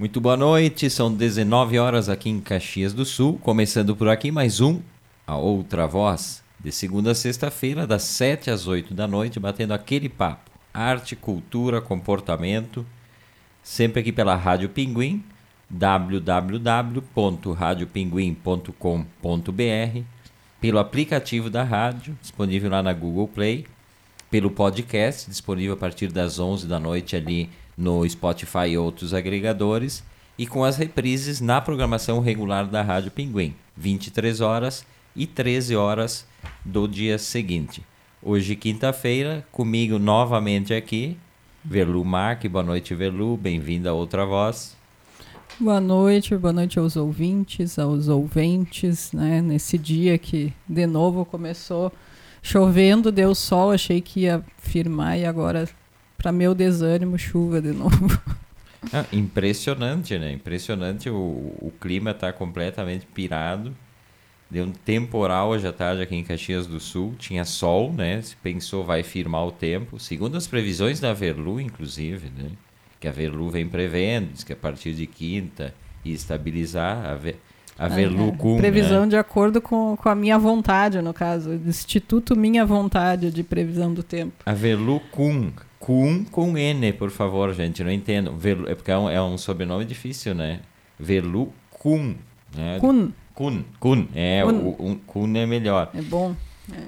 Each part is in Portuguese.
Muito boa noite, são 19 horas aqui em Caxias do Sul, começando por aqui mais um A Outra Voz, de segunda a sexta-feira, das 7 às 8 da noite, batendo aquele papo. Arte, cultura, comportamento, sempre aqui pela Rádio Pinguim, www.radiopinguim.com.br, pelo aplicativo da rádio, disponível lá na Google Play, pelo podcast, disponível a partir das 11 da noite ali no Spotify e outros agregadores, e com as reprises na programação regular da Rádio Pinguim, 23 horas e 13 horas do dia seguinte. Hoje, quinta-feira, comigo novamente aqui, Verlu Marque. Boa noite, Verlu. Bem-vinda a outra voz. Boa noite, boa noite aos ouvintes, aos ouventes, né? Nesse dia que de novo começou chovendo, deu sol, achei que ia firmar e agora, para meu desânimo, chuva de novo. Ah, impressionante, né? Impressionante. O, o clima está completamente pirado. Deu um temporal hoje à tarde aqui em Caxias do Sul. Tinha sol, né? Se pensou vai firmar o tempo. Segundo as previsões da Verlu, inclusive, né? Que a Verlu vem prevendo, diz que a partir de quinta ia estabilizar. A, Ver, a Verlu é, com. Previsão né? de acordo com, com a minha vontade, no caso. Instituto Minha Vontade de Previsão do Tempo. A Verlu com. Com com N, por favor, gente. Não entendo. Verlu, é porque é um, é um sobrenome difícil, né? Verlu Kun. Né? Kun. Kun. Kun. É, Kun. O, o Kun é melhor. É bom.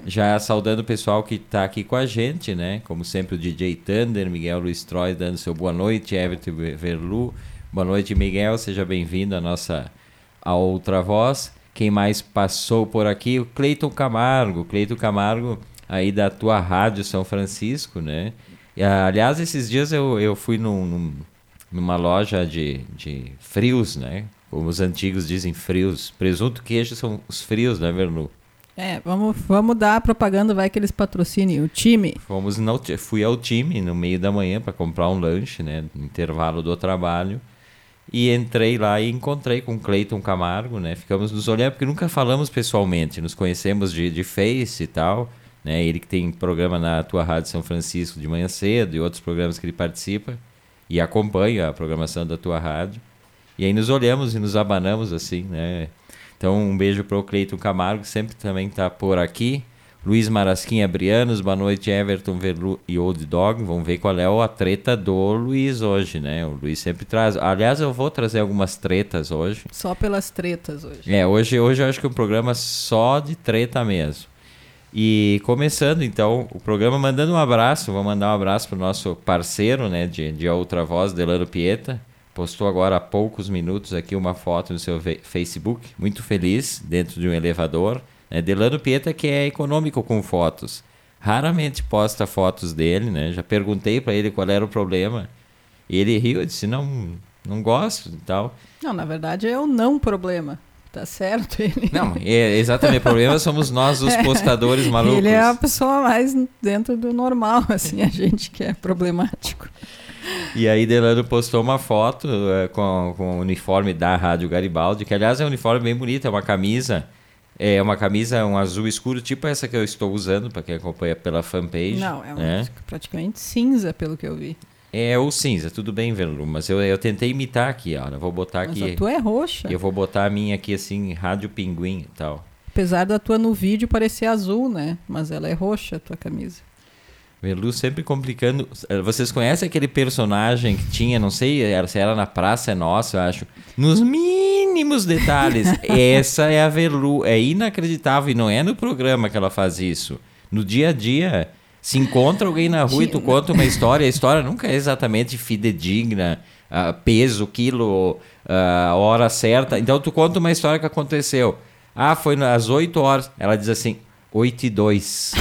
Já saudando o pessoal que está aqui com a gente, né? Como sempre, o DJ Thunder, Miguel Luiz Troy dando seu boa noite, Everton Verlu. Boa noite, Miguel. Seja bem-vindo à nossa a outra voz. Quem mais passou por aqui? O Cleiton Camargo. Cleiton Camargo, aí da tua rádio São Francisco, né? E, aliás, esses dias eu, eu fui num, num- numa loja de, de frios, né? Como os antigos dizem, frios. Presunto queijo são os frios, né, Verlu? É, vamos, vamos dar a propaganda, vai que eles patrocinem o time. Fomos no, fui ao time no meio da manhã para comprar um lanche, né, no intervalo do trabalho. E entrei lá e encontrei com o Cleiton Camargo, né? Ficamos nos olhando porque nunca falamos pessoalmente, nos conhecemos de, de Face e tal, né? Ele que tem programa na tua rádio São Francisco de manhã cedo e outros programas que ele participa e acompanha a programação da tua rádio. E aí nos olhamos e nos abanamos assim, né? Então um beijo para o Cleiton Camargo, que sempre também está por aqui. Luiz Marasquinha Brianos, boa noite, Everton Verlu e Old Dog. Vamos ver qual é a treta do Luiz hoje, né? O Luiz sempre traz. Aliás, eu vou trazer algumas tretas hoje. Só pelas tretas hoje. É, hoje, hoje eu acho que é um programa só de treta mesmo. E começando então o programa, mandando um abraço, vou mandar um abraço pro nosso parceiro, né, de, de Outra Voz, Delano Pieta. Postou agora há poucos minutos aqui uma foto no seu Facebook, muito feliz, dentro de um elevador. Né? Delano Pieta que é econômico com fotos. Raramente posta fotos dele, né? Já perguntei para ele qual era o problema. E ele riu, eu disse, não, não gosto e tal. Não, na verdade é o não problema. Tá certo ele. Não, é exatamente. O problema somos nós, os postadores malucos. Ele é a pessoa mais dentro do normal, assim, a gente que é problemático. E aí Delano postou uma foto eh, com, com o uniforme da Rádio Garibaldi, que aliás é um uniforme bem bonito, é uma camisa, é uma camisa um azul escuro, tipo essa que eu estou usando, para quem acompanha pela fanpage. Não, é um, né? praticamente cinza, pelo que eu vi. É o cinza, tudo bem, Verlu, mas eu, eu tentei imitar aqui, ó. Eu vou botar Mas aqui. a tua é roxa. Eu vou botar a minha aqui assim, Rádio Pinguim e tal. Apesar da tua no vídeo parecer azul, né? Mas ela é roxa, a tua camisa. Verlu sempre complicando. Eh, Vocês conhecem aquele personagem que tinha, não sei se era na Praça é Nossa, eu acho, nos mínimos detalhes. Essa é a Verlu. É inacreditável e não é no programa que ela faz isso. No dia a dia, se encontra alguém na rua e tu conta uma história, a história nunca é exatamente fidedigna, ah, peso, quilo, ah, hora certa. Então tu conta uma história que aconteceu. Ah, foi às 8 horas. Ela diz assim, 8 e 2.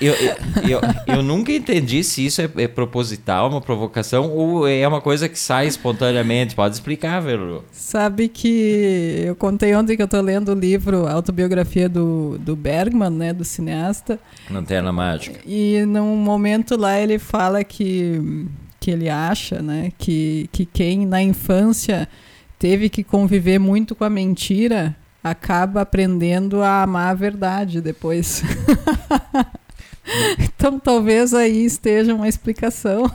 Eu, eu, eu, eu nunca entendi se isso é, é proposital, uma provocação, ou é uma coisa que sai espontaneamente. Pode explicar, Velu. Sabe que eu contei ontem que eu tô lendo o livro Autobiografia do, do Bergman, né? Do cineasta. Lanterna Mágica. E num momento lá ele fala que, que ele acha, né? Que, que quem na infância teve que conviver muito com a mentira acaba aprendendo a amar a verdade depois. Então talvez aí esteja uma explicação.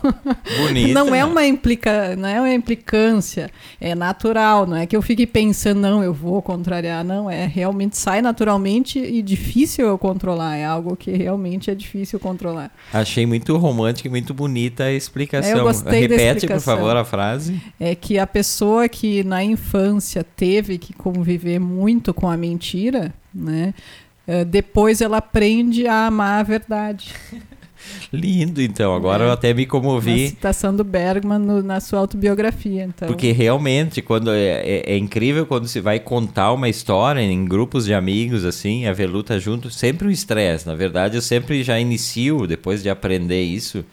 Bonita. Não é uma implica, não é uma implicância, é natural, não é que eu fique pensando, não, eu vou contrariar, não, é realmente sai naturalmente e difícil eu controlar, é algo que realmente é difícil controlar. Achei muito romântica e muito bonita a explicação. É, eu gostei Repete, por favor, a frase. É que a pessoa que na infância teve que conviver muito com a mentira, né? Eh, Depois ela aprende a amar a verdade. Lindo, então. Agora É. eu até me Uma comovi. citação do Bergman no- na sua autobiografia. Então, Porque realmente, quando é, é- é incrível quando se vai contar uma história em grupos de amigos, assim, a Velu tá junto, sempre um estresse. Na verdade, eu sempre já inicio, depois de aprender isso,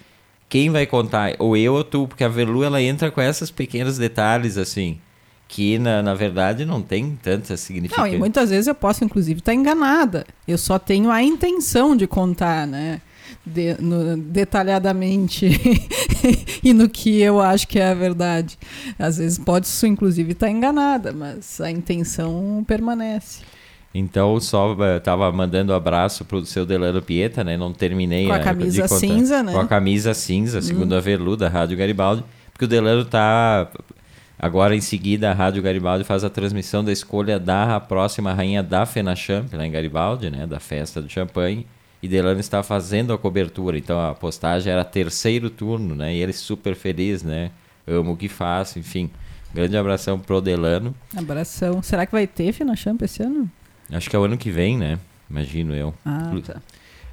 quem vai contar? Ou eu ou tu, porque a Velu, ela entra com esses pequenos detalhes, assim, que na, na verdade não tem tanta Não, significância. e muitas vezes eu posso, inclusive, estar enganada. Eu só tenho a intenção de contar, né? De- no- detalhadamente e no que eu acho que é a verdade. Às vezes pode, isso, inclusive, estar enganada, mas a intenção permanece. Então, só eh, tava mandando abraço pro seu Delano Pieta, né? Não terminei Com a camisa contar. cinza, né? Com a camisa cinza, segundo a Velu, da Rádio Garibaldi. Porque o Delano tá... Agora, em seguida, a Rádio Garibaldi faz a transmissão da escolha da próxima rainha da Fenachamp, lá em Garibaldi, né? Da festa do champanhe. E Delano está fazendo a cobertura. Então, a postagem era terceiro turno, né? E ele super feliz, né? Amo o que faço, enfim. Grande abração pro Delano. Abração. Será que vai ter Fina Champ esse ano? Acho que é o ano que vem, né? Imagino eu. Ah, tá.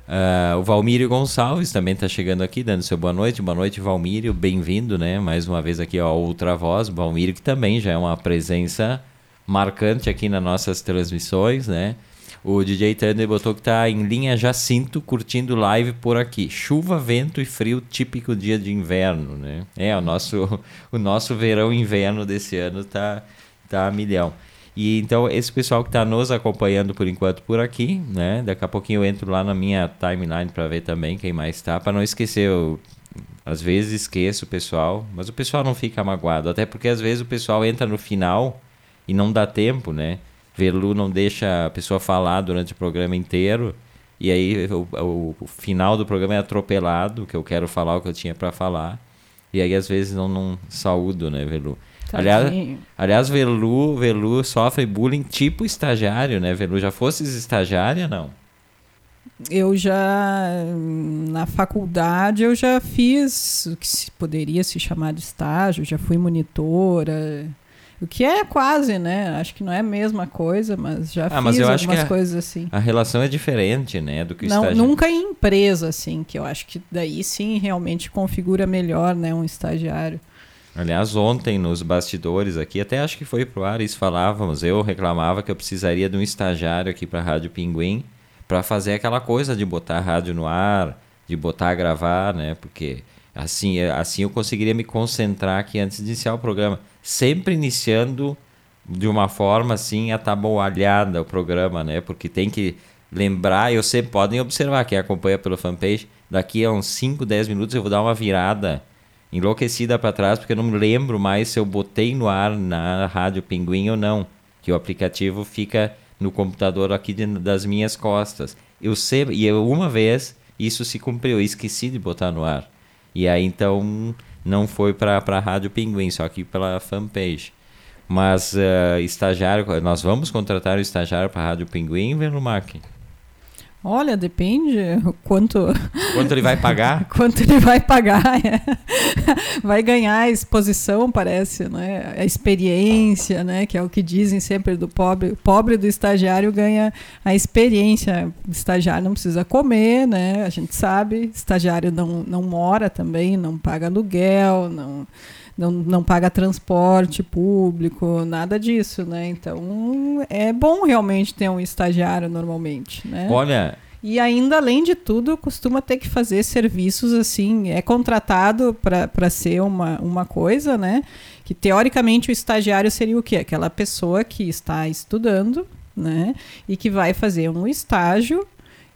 Ah, o Valmírio Gonçalves também está chegando aqui, dando seu boa noite. Boa noite, Valmírio. Bem-vindo, né? Mais uma vez aqui, ó, outra voz. Valmírio, que também já é uma presença marcante aqui nas nossas transmissões, né? O DJ Thunder botou que tá em linha Jacinto, curtindo live por aqui. Chuva, vento e frio, típico dia de inverno, né? É, o nosso, o nosso verão e inverno desse ano tá, tá a milhão. E então, esse pessoal que está nos acompanhando por enquanto por aqui, né? Daqui a pouquinho eu entro lá na minha timeline para ver também quem mais está, para não esquecer. Eu, às vezes esqueço o pessoal, mas o pessoal não fica magoado, até porque às vezes o pessoal entra no final e não dá tempo, né? Velu não deixa a pessoa falar durante o programa inteiro. E aí o, o- o final do programa é atropelado, que eu quero falar o que eu tinha para falar. E aí às vezes não, não saúdo, né, Velu? Aliás, aliás, Velu, Velu sofre bullying tipo estagiário, né? Velu, já fosses estagiária, não? Eu já, na faculdade, eu já fiz o que se poderia se chamar de estágio, já fui monitora, o que é quase, né? Acho que não é a mesma coisa, mas já Ah, mas fiz acho algumas que é- coisas assim. A relação é diferente, né, do que Não, estagiário. nunca em empresa, assim, que eu acho que daí sim realmente configura melhor, né, um estagiário. Aliás, ontem nos bastidores aqui, até acho que foi pro ar, isso falávamos, eu reclamava que eu precisaria de um estagiário aqui para a Rádio Pinguim para fazer aquela coisa de botar a rádio no ar, de botar a gravar, né? Porque assim, assim eu conseguiria me concentrar aqui antes de iniciar o programa, sempre iniciando de uma forma assim atabalhada o programa, né? Porque tem que lembrar, eu sempre podem observar quem acompanha pelo fanpage, daqui a uns 5, 10 minutos eu vou dar uma virada enlouquecida para trás, porque eu não lembro mais se eu botei no ar na Rádio Pinguim ou não, que o aplicativo fica no computador aqui de- das minhas costas. Eu sei, e eu, uma vez isso se cumpriu, esqueci de botar no ar. E aí então não foi para a Rádio Pinguim, só que pela fanpage. Mas eh, estagiário, nós vamos contratar o estagiário para a Rádio Pinguim, Venumac? Olha, depende o quanto Quanto ele vai pagar? quanto ele vai pagar. é. Vai ganhar a exposição, parece, né? A experiência, né? Que é o que dizem sempre do pobre. O pobre do estagiário ganha a experiência. O estagiário não precisa comer, né? A gente sabe. Estagiário não, não mora também, não paga aluguel, não, não, não paga transporte público, nada disso, né? Então é bom realmente ter um estagiário normalmente, né? Olha, E ainda, além de tudo, costuma ter que fazer serviços assim. É contratado para ser uma, uma coisa, né? Que teoricamente o estagiário seria o quê? Aquela pessoa que está estudando, né? E que vai fazer um estágio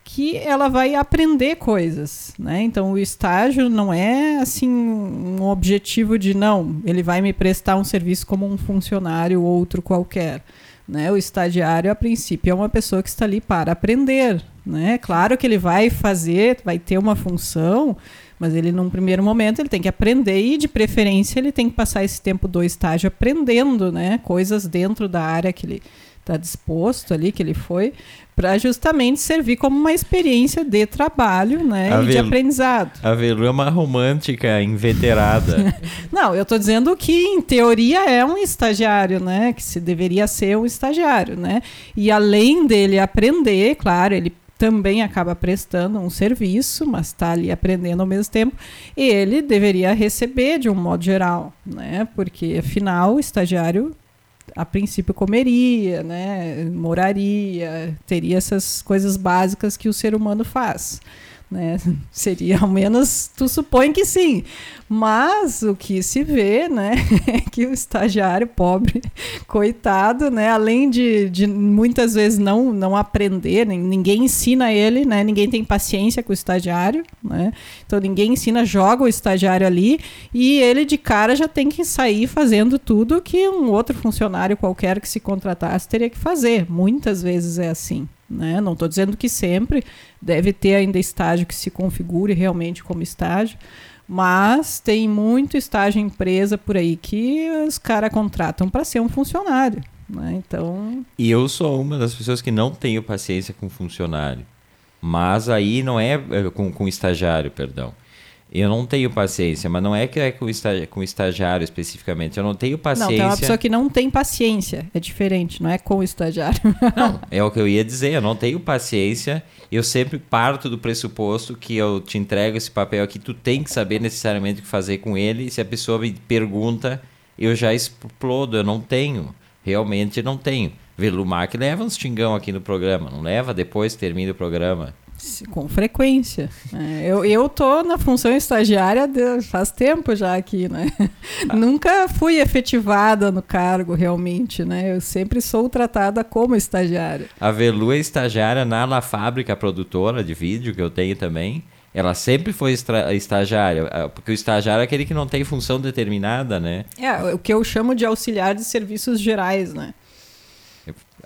que ela vai aprender coisas, né? Então o estágio não é assim um objetivo de não, ele vai me prestar um serviço como um funcionário outro qualquer. Né? O estagiário, a princípio, é uma pessoa que está ali para aprender. Né? Claro que ele vai fazer, vai ter uma função, mas ele, num primeiro momento, ele tem que aprender e, de preferência, ele tem que passar esse tempo do estágio aprendendo né? coisas dentro da área que ele está disposto ali, que ele foi, para justamente servir como uma experiência de trabalho né, a e de aprendizado. A Velu é uma romântica inveterada. Não, eu estou dizendo que, em teoria, é um estagiário, né? Que se deveria ser um estagiário, né? E além dele aprender, claro, ele também acaba prestando um serviço, mas está ali aprendendo ao mesmo tempo, e ele deveria receber de um modo geral, né? Porque afinal o estagiário a princípio comeria, né, moraria, teria essas coisas básicas que o ser humano faz. Né? Seria ao menos, tu supõe que sim. Mas o que se vê, né, é que o estagiário pobre, coitado, né, além de, de muitas vezes não, não aprender, ninguém ensina ele, né, ninguém tem paciência com o estagiário, né, então ninguém ensina, joga o estagiário ali e ele de cara já tem que sair fazendo tudo que um outro funcionário qualquer que se contratasse teria que fazer. Muitas vezes é assim. Né? Não estou dizendo que sempre deve ter ainda estágio que se configure realmente como estágio, mas tem muito estágio empresa por aí que os caras contratam para ser um funcionário. Né? Então. E eu sou uma das pessoas que não tenho paciência com funcionário. Mas aí não é, é com, com estagiário, perdão. Eu não tenho paciência, mas não é que é com, estagi com estagiário especificamente. Eu não tenho paciência. Não, tem uma pessoa que não tem paciência. É diferente, não é com o estagiário. Não, é o que eu ia dizer. Eu não tenho paciência. Eu sempre parto do pressuposto que eu te entrego esse papel aqui, tu tem que saber necessariamente o que fazer com ele. E se a pessoa me pergunta, eu já explodo. Eu não tenho. Realmente não tenho. Velumac leva uns xingão aqui no programa. Não leva depois que termina o programa. Com frequência. É, eu, eu tô na função estagiária de, faz tempo já aqui, né? Ah. Nunca fui efetivada no cargo realmente, né? Eu sempre sou tratada como estagiária. A Velu é estagiária na La Fábrica, produtora de vídeo que eu tenho também. Ela sempre foi estagiária, ah, porque o estagiário é aquele que não tem função determinada, né? É, o que eu chamo de auxiliar de serviços gerais, né?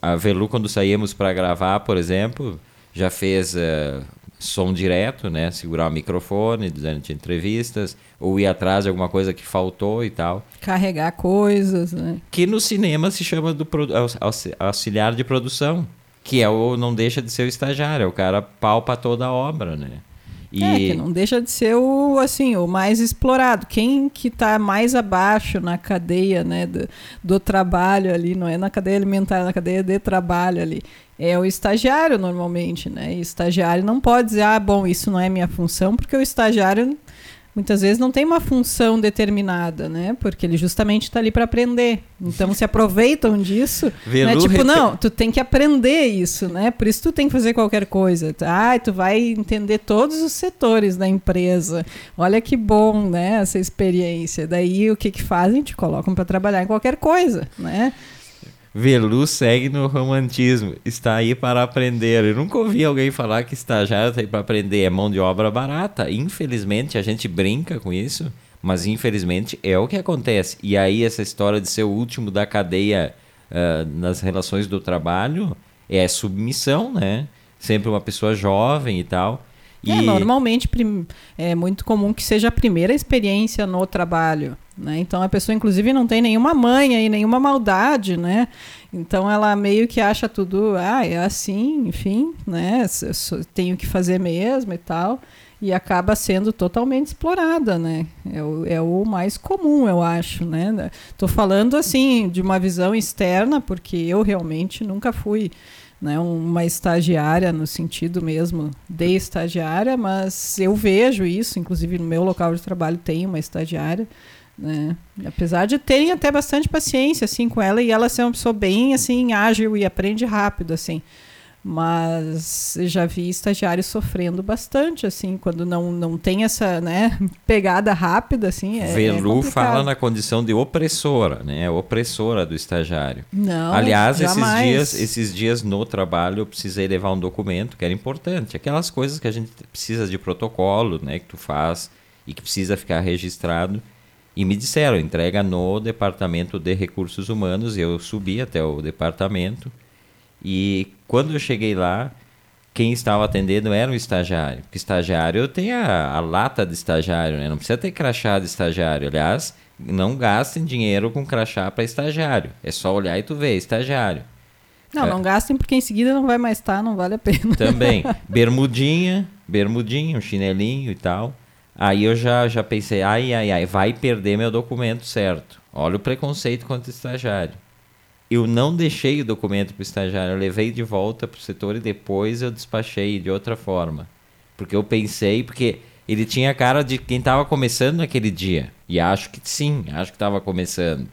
A Velu, quando saímos para gravar, por exemplo, já fez uh, som direto, né? Segurar o microfone durante entrevistas, ou ir atrás de alguma coisa que faltou e tal. Carregar coisas, né? Que no cinema se chama do auxiliar de produção, que é o não deixa de ser o estagiário, é o cara palpa toda a obra, né? E... É, que não deixa de ser o, assim, o mais explorado. Quem que está mais abaixo na cadeia né, do, do, trabalho ali, não é na cadeia alimentar, é na cadeia de trabalho ali. É o estagiário normalmente, né? E estagiário não pode dizer, ah, bom, isso não é minha função, porque o estagiário muitas vezes não tem uma função determinada, né? Porque ele justamente está ali para aprender. Então se aproveitam disso. Né? Tipo, não, tu tem que aprender isso, né? Por isso tu tem que fazer qualquer coisa. Ah, tu vai entender todos os setores da empresa. Olha que bom, né? Essa experiência. Daí o que que fazem? Te colocam para trabalhar em qualquer coisa, né? Velu segue no romantismo. Está aí para aprender. Eu nunca ouvi alguém falar que estagiário está aí para aprender. É mão de obra barata. Infelizmente, a gente brinca com isso, mas infelizmente é o que acontece. E aí, essa história de ser o último da cadeia uh, nas relações do trabalho é submissão, né? Sempre uma pessoa jovem e tal. É, e... É, normalmente é muito comum que seja a primeira experiência no trabalho. Né? Então a pessoa, inclusive, não tem nenhuma manha e nenhuma maldade, né? Então ela meio que acha tudo, ah, é assim, enfim, né? Tenho que fazer mesmo e tal. E acaba sendo totalmente explorada, né? É o, é o mais comum, eu acho, né? Falando assim de uma visão externa, porque eu realmente nunca fui né, uma estagiária no sentido mesmo de estagiária, mas eu vejo isso, inclusive no meu local de trabalho tem uma estagiária, né? Apesar de terem até bastante paciência assim com ela e ela ser uma pessoa bem assim ágil e aprende rápido assim. Mas já vi estagiários sofrendo bastante assim quando não, não tem essa né, pegada rápida assim. É, Velu é fala na condição de opressora, né? Opressora do estagiário. Não. Aliás, esses dias, esses dias no trabalho eu precisei levar um documento que era importante, aquelas coisas que a gente precisa de protocolo, né, que tu faz e que precisa ficar registrado E me disseram, entrega no departamento de recursos humanos. Eu subi até o departamento. E quando eu cheguei lá, quem estava atendendo era um estagiário. Porque estagiário tem a, a lata de estagiário, né? Não precisa ter crachá de estagiário. Aliás, não gastem dinheiro com crachá para estagiário. É só olhar e tu vê, estagiário. Não, É. não gastem porque em seguida não vai mais estar, não vale a pena. Também. Bermudinha, bermudinha, um chinelinho e tal. Aí eu já, já pensei, ai, ai, ai, vai perder meu documento certo. Olha o preconceito contra o estagiário. Eu não deixei o documento para o estagiário, eu levei de volta para o setor e depois eu despachei de outra forma. Porque eu pensei, porque ele tinha a cara de quem estava começando naquele dia. E acho que sim, acho que estava começando.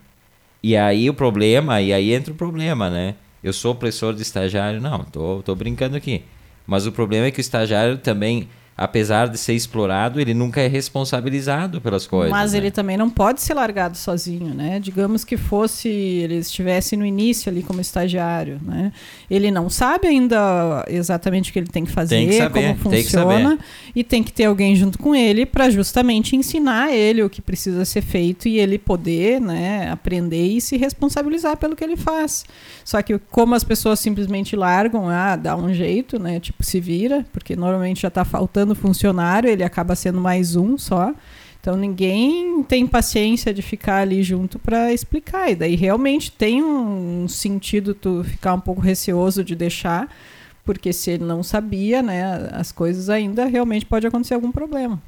E aí o problema, e aí entra o problema, né? Eu sou opressor de estagiário? Não, tô, tô brincando aqui. Mas o problema é que o estagiário também, apesar de ser explorado, ele nunca é responsabilizado pelas coisas. Mas né? ele também não pode ser largado sozinho, né? Digamos que fosse, ele estivesse no início ali como estagiário, né? Ele não sabe ainda exatamente o que ele tem que fazer, Tem que saber, como tem funciona, saber. e tem que ter alguém junto com ele para justamente ensinar ele o que precisa ser feito e ele poder, né, aprender e se responsabilizar pelo que ele faz. Só que como as pessoas simplesmente largam, ah, dá um jeito, né? Tipo, se vira, porque normalmente já está faltando funcionário, ele acaba sendo mais um só. Então ninguém tem paciência de ficar ali junto para explicar. E daí realmente tem um sentido tu ficar um pouco receoso de deixar, porque se ele não sabia, né, as coisas ainda realmente pode acontecer algum problema.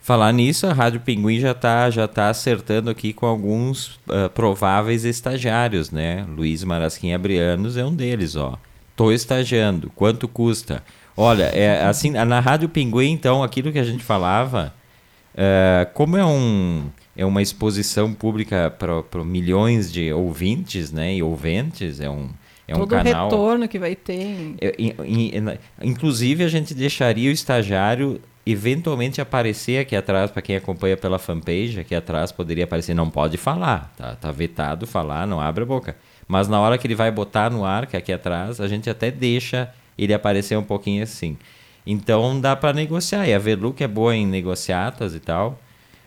Falar nisso, a Rádio Pinguim já está já tá acertando aqui com alguns ah, prováveis estagiários, né? Luiz Marasquim Abrianos é um deles, ó. Tô estagiando, quanto custa? Olha, é assim, na Rádio Pinguim, então, aquilo que a gente falava, eh, como é um é uma exposição pública para milhões de ouvintes, né? E ouventes, é um é um canal. o retorno que vai ter. É, in- in- Inclusive, a gente deixaria o estagiário eventualmente aparecer aqui atrás, para quem acompanha pela fanpage, aqui atrás poderia aparecer, não pode falar, tá, tá vetado falar, não abre a boca. Mas na hora que ele vai botar no ar, que é aqui atrás, a gente até deixa ele aparecer um pouquinho assim. Então dá para negociar. E a Verlu, que é boa em negociatas e tal,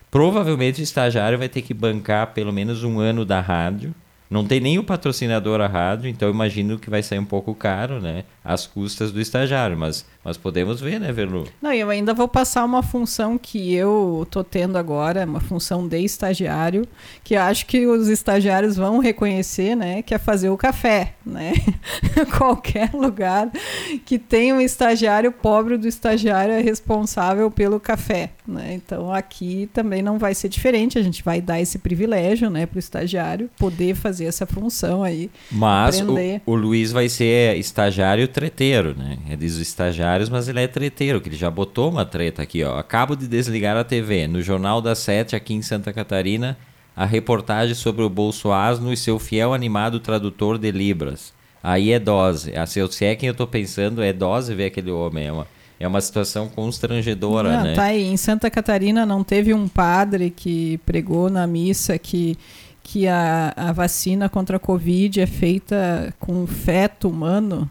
provavelmente o estagiário vai ter que bancar pelo menos um ano da rádio. Não tem nem o patrocinador a rádio, então imagino que vai sair um pouco caro, né? As custas do estagiário, mas, mas podemos ver, né, Verlu? Não, eu ainda vou passar uma função que eu tô tendo agora, uma função de estagiário, que acho que os estagiários vão reconhecer, né, que é fazer o café, né? Qualquer lugar que tenha um estagiário pobre do estagiário é responsável pelo café, né? Então aqui também não vai ser diferente, a gente vai dar esse privilégio, né, para o estagiário poder fazer essa função aí. Mas o, o Luiz vai ser estagiário treteiro, né? Ele diz os mas ele é treteiro, que ele já botou uma treta aqui, ó. Acabo de desligar a TV. No Jornal das Sete, aqui em Santa Catarina, a reportagem sobre o Bolso Asno e seu fiel animado tradutor de Libras. Aí é dose. Ah, Se eu se é quem eu tô pensando, é dose ver aquele homem. É uma, é uma situação constrangedora, Não, né? Tá aí. Em Santa Catarina não teve um padre que pregou na missa que, que a, a vacina contra a Covid é feita com feto humano?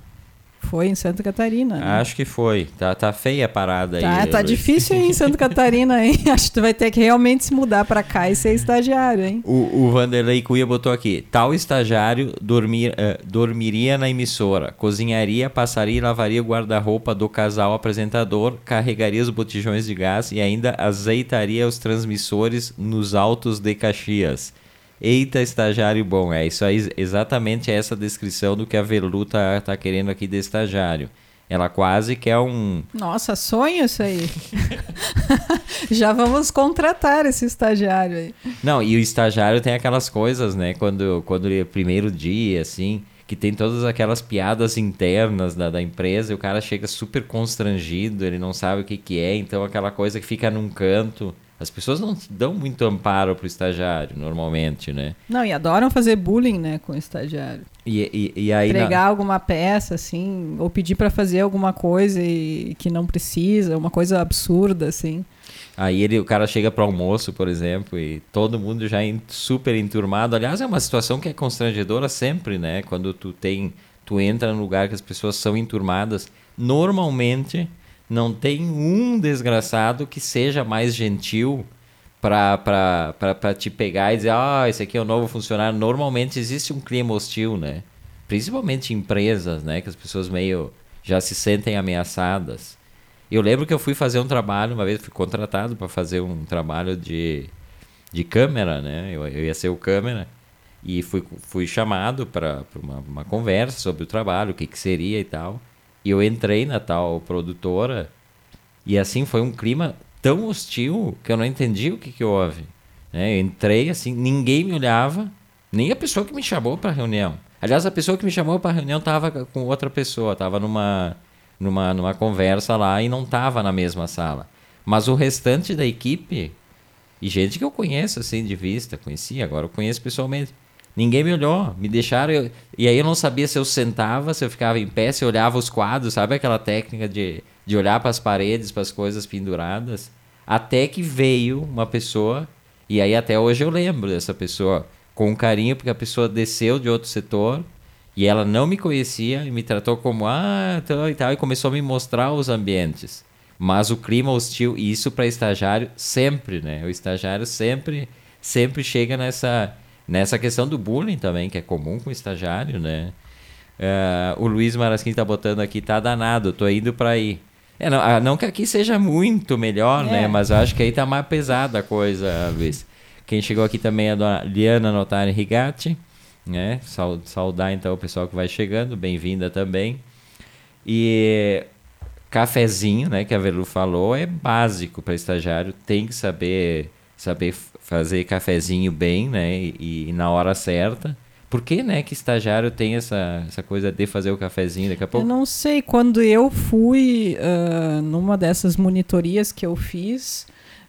Foi em Santa Catarina. né? Acho que foi. Tá, tá feia a parada aí. Tá, tá Luiz. difícil aí em Santa Catarina, hein? Acho que tu vai ter que realmente se mudar pra cá e ser estagiário, hein? O, o Vanderlei Cunha botou aqui: tal estagiário dormir, eh, dormiria na emissora, cozinharia, passaria e lavaria o guarda-roupa do casal apresentador, carregaria os botijões de gás e ainda azeitaria os transmissores nos altos de Caxias. Eita, estagiário bom. É isso aí, exatamente essa descrição do que a Velu tá, tá querendo aqui de estagiário. Ela quase quer um. Nossa, sonho isso aí. Já vamos contratar esse estagiário aí. Não, e o estagiário tem aquelas coisas, né? Quando, quando ele é primeiro dia, assim, que tem todas aquelas piadas internas da, da empresa e o cara chega super constrangido, ele não sabe o que, que é, então aquela coisa que fica num canto. As pessoas não dão muito amparo pro estagiário, normalmente, né? Não, e adoram fazer bullying, né, com o estagiário. E, e, e aí. na- Entregar alguma peça, assim, ou pedir pra fazer alguma coisa e, que não precisa, uma coisa absurda, assim. Aí ele, o cara chega pro almoço, por exemplo, e todo mundo já em- super enturmado. Aliás, é uma situação que é constrangedora sempre, né? Quando tu tem, tu entra num lugar que as pessoas são enturmadas, normalmente não tem um desgraçado que seja mais gentil para te pegar e dizer, ah, esse aqui é o novo funcionário. Normalmente existe um clima hostil, né? Principalmente em empresas, né? Que as pessoas meio já se sentem ameaçadas. Eu lembro que eu fui fazer um trabalho, uma vez fui contratado para fazer um trabalho de, de câmera, né? Eu, eu ia ser o câmera. E fui, fui chamado para uma, uma conversa sobre o trabalho, o que, que seria e tal. E eu entrei na tal produtora. E assim foi um clima tão hostil que eu não entendi o que, que houve. Né? Eu entrei assim, ninguém me olhava, nem a pessoa que me chamou para reunião. Aliás, a pessoa que me chamou para a reunião estava com outra pessoa, estava numa, numa, numa conversa lá e não estava na mesma sala. Mas o restante da equipe, e gente que eu conheço assim de vista, conhecia, agora eu conheço pessoalmente, Ninguém me olhou, me deixaram. Eu... E aí eu não sabia se eu sentava, se eu ficava em pé, se eu olhava os quadros, sabe aquela técnica de, de olhar para as paredes, para as coisas penduradas? Até que veio uma pessoa, e aí até hoje eu lembro dessa pessoa com carinho, porque a pessoa desceu de outro setor e ela não me conhecia e me tratou como ah, tal e tal, e começou a me mostrar os ambientes. Mas o clima hostil, e isso para estagiário sempre, né? O estagiário sempre, sempre chega nessa Nessa questão do bullying também, que é comum com o estagiário, né? Uh, o Luiz Marasquim tá botando aqui, tá danado, tô indo para aí. É, não, ah, não, que aqui seja muito melhor, né? é. né? Mas eu acho que aí tá mais pesada a coisa, Luiz. Quem chegou aqui também é a dona Liana Notari Rigatti, né? Saudar então o pessoal que vai chegando, bem-vinda também. E cafezinho, né, que a Velu falou, é básico para estagiário, tem que saber saber fazer cafezinho bem, né? E, e, na hora certa. Por que, né, que estagiário tem essa, essa coisa de fazer o cafezinho daqui a pouco? Eu não sei. Quando eu fui uh, numa dessas monitorias que eu fiz,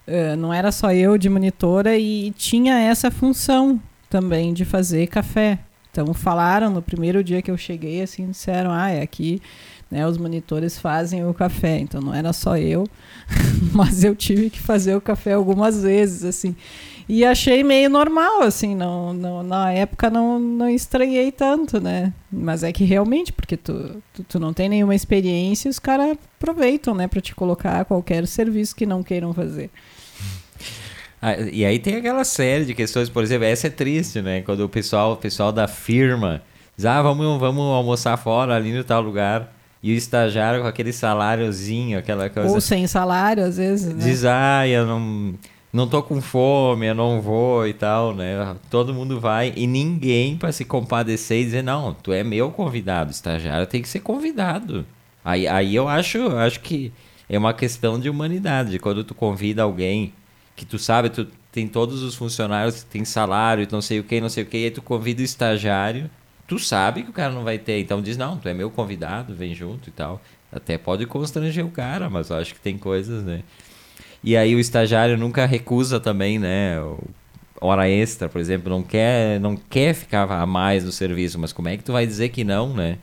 uh, não era só eu de monitora e tinha essa função também de fazer café. Então falaram no primeiro dia que eu cheguei, assim, disseram, ah, é aqui né, os monitores fazem o café, então não era só eu, mas eu tive que fazer o café algumas vezes, assim. E achei meio normal, assim, não, não, na época não, não estranhei tanto, né? Mas é que realmente, porque tu, tu, tu não tem nenhuma experiência, os caras aproveitam, né, para te colocar qualquer serviço que não queiram fazer. Ah, e aí tem aquela série de questões, por exemplo, essa é triste, né? Quando o pessoal, o pessoal da firma diz, ah, vamos, vamos almoçar fora ali no tal lugar. E o estagiário com aquele saláriozinho, aquela coisa. Ou sem salário, às vezes. Né? Diz, ah, eu não, não tô com fome, eu não vou e tal, né? Todo mundo vai e ninguém para se compadecer e dizer, não, tu é meu convidado, estagiário tem que ser convidado. Aí, aí eu acho, acho que é uma questão de humanidade. Quando tu convida alguém que tu sabe, tu tem todos os funcionários tem salário, não sei o que, não sei o que, aí tu convida o estagiário tu sabe que o cara não vai ter. Então diz, não, tu é meu convidado, vem junto e tal. Até pode constranger o cara, mas eu acho que tem coisas, né? E aí o estagiário nunca recusa também, né? Hora extra, por exemplo, não quer, não quer ficar a mais no serviço, mas como é que tu vai dizer que não, né?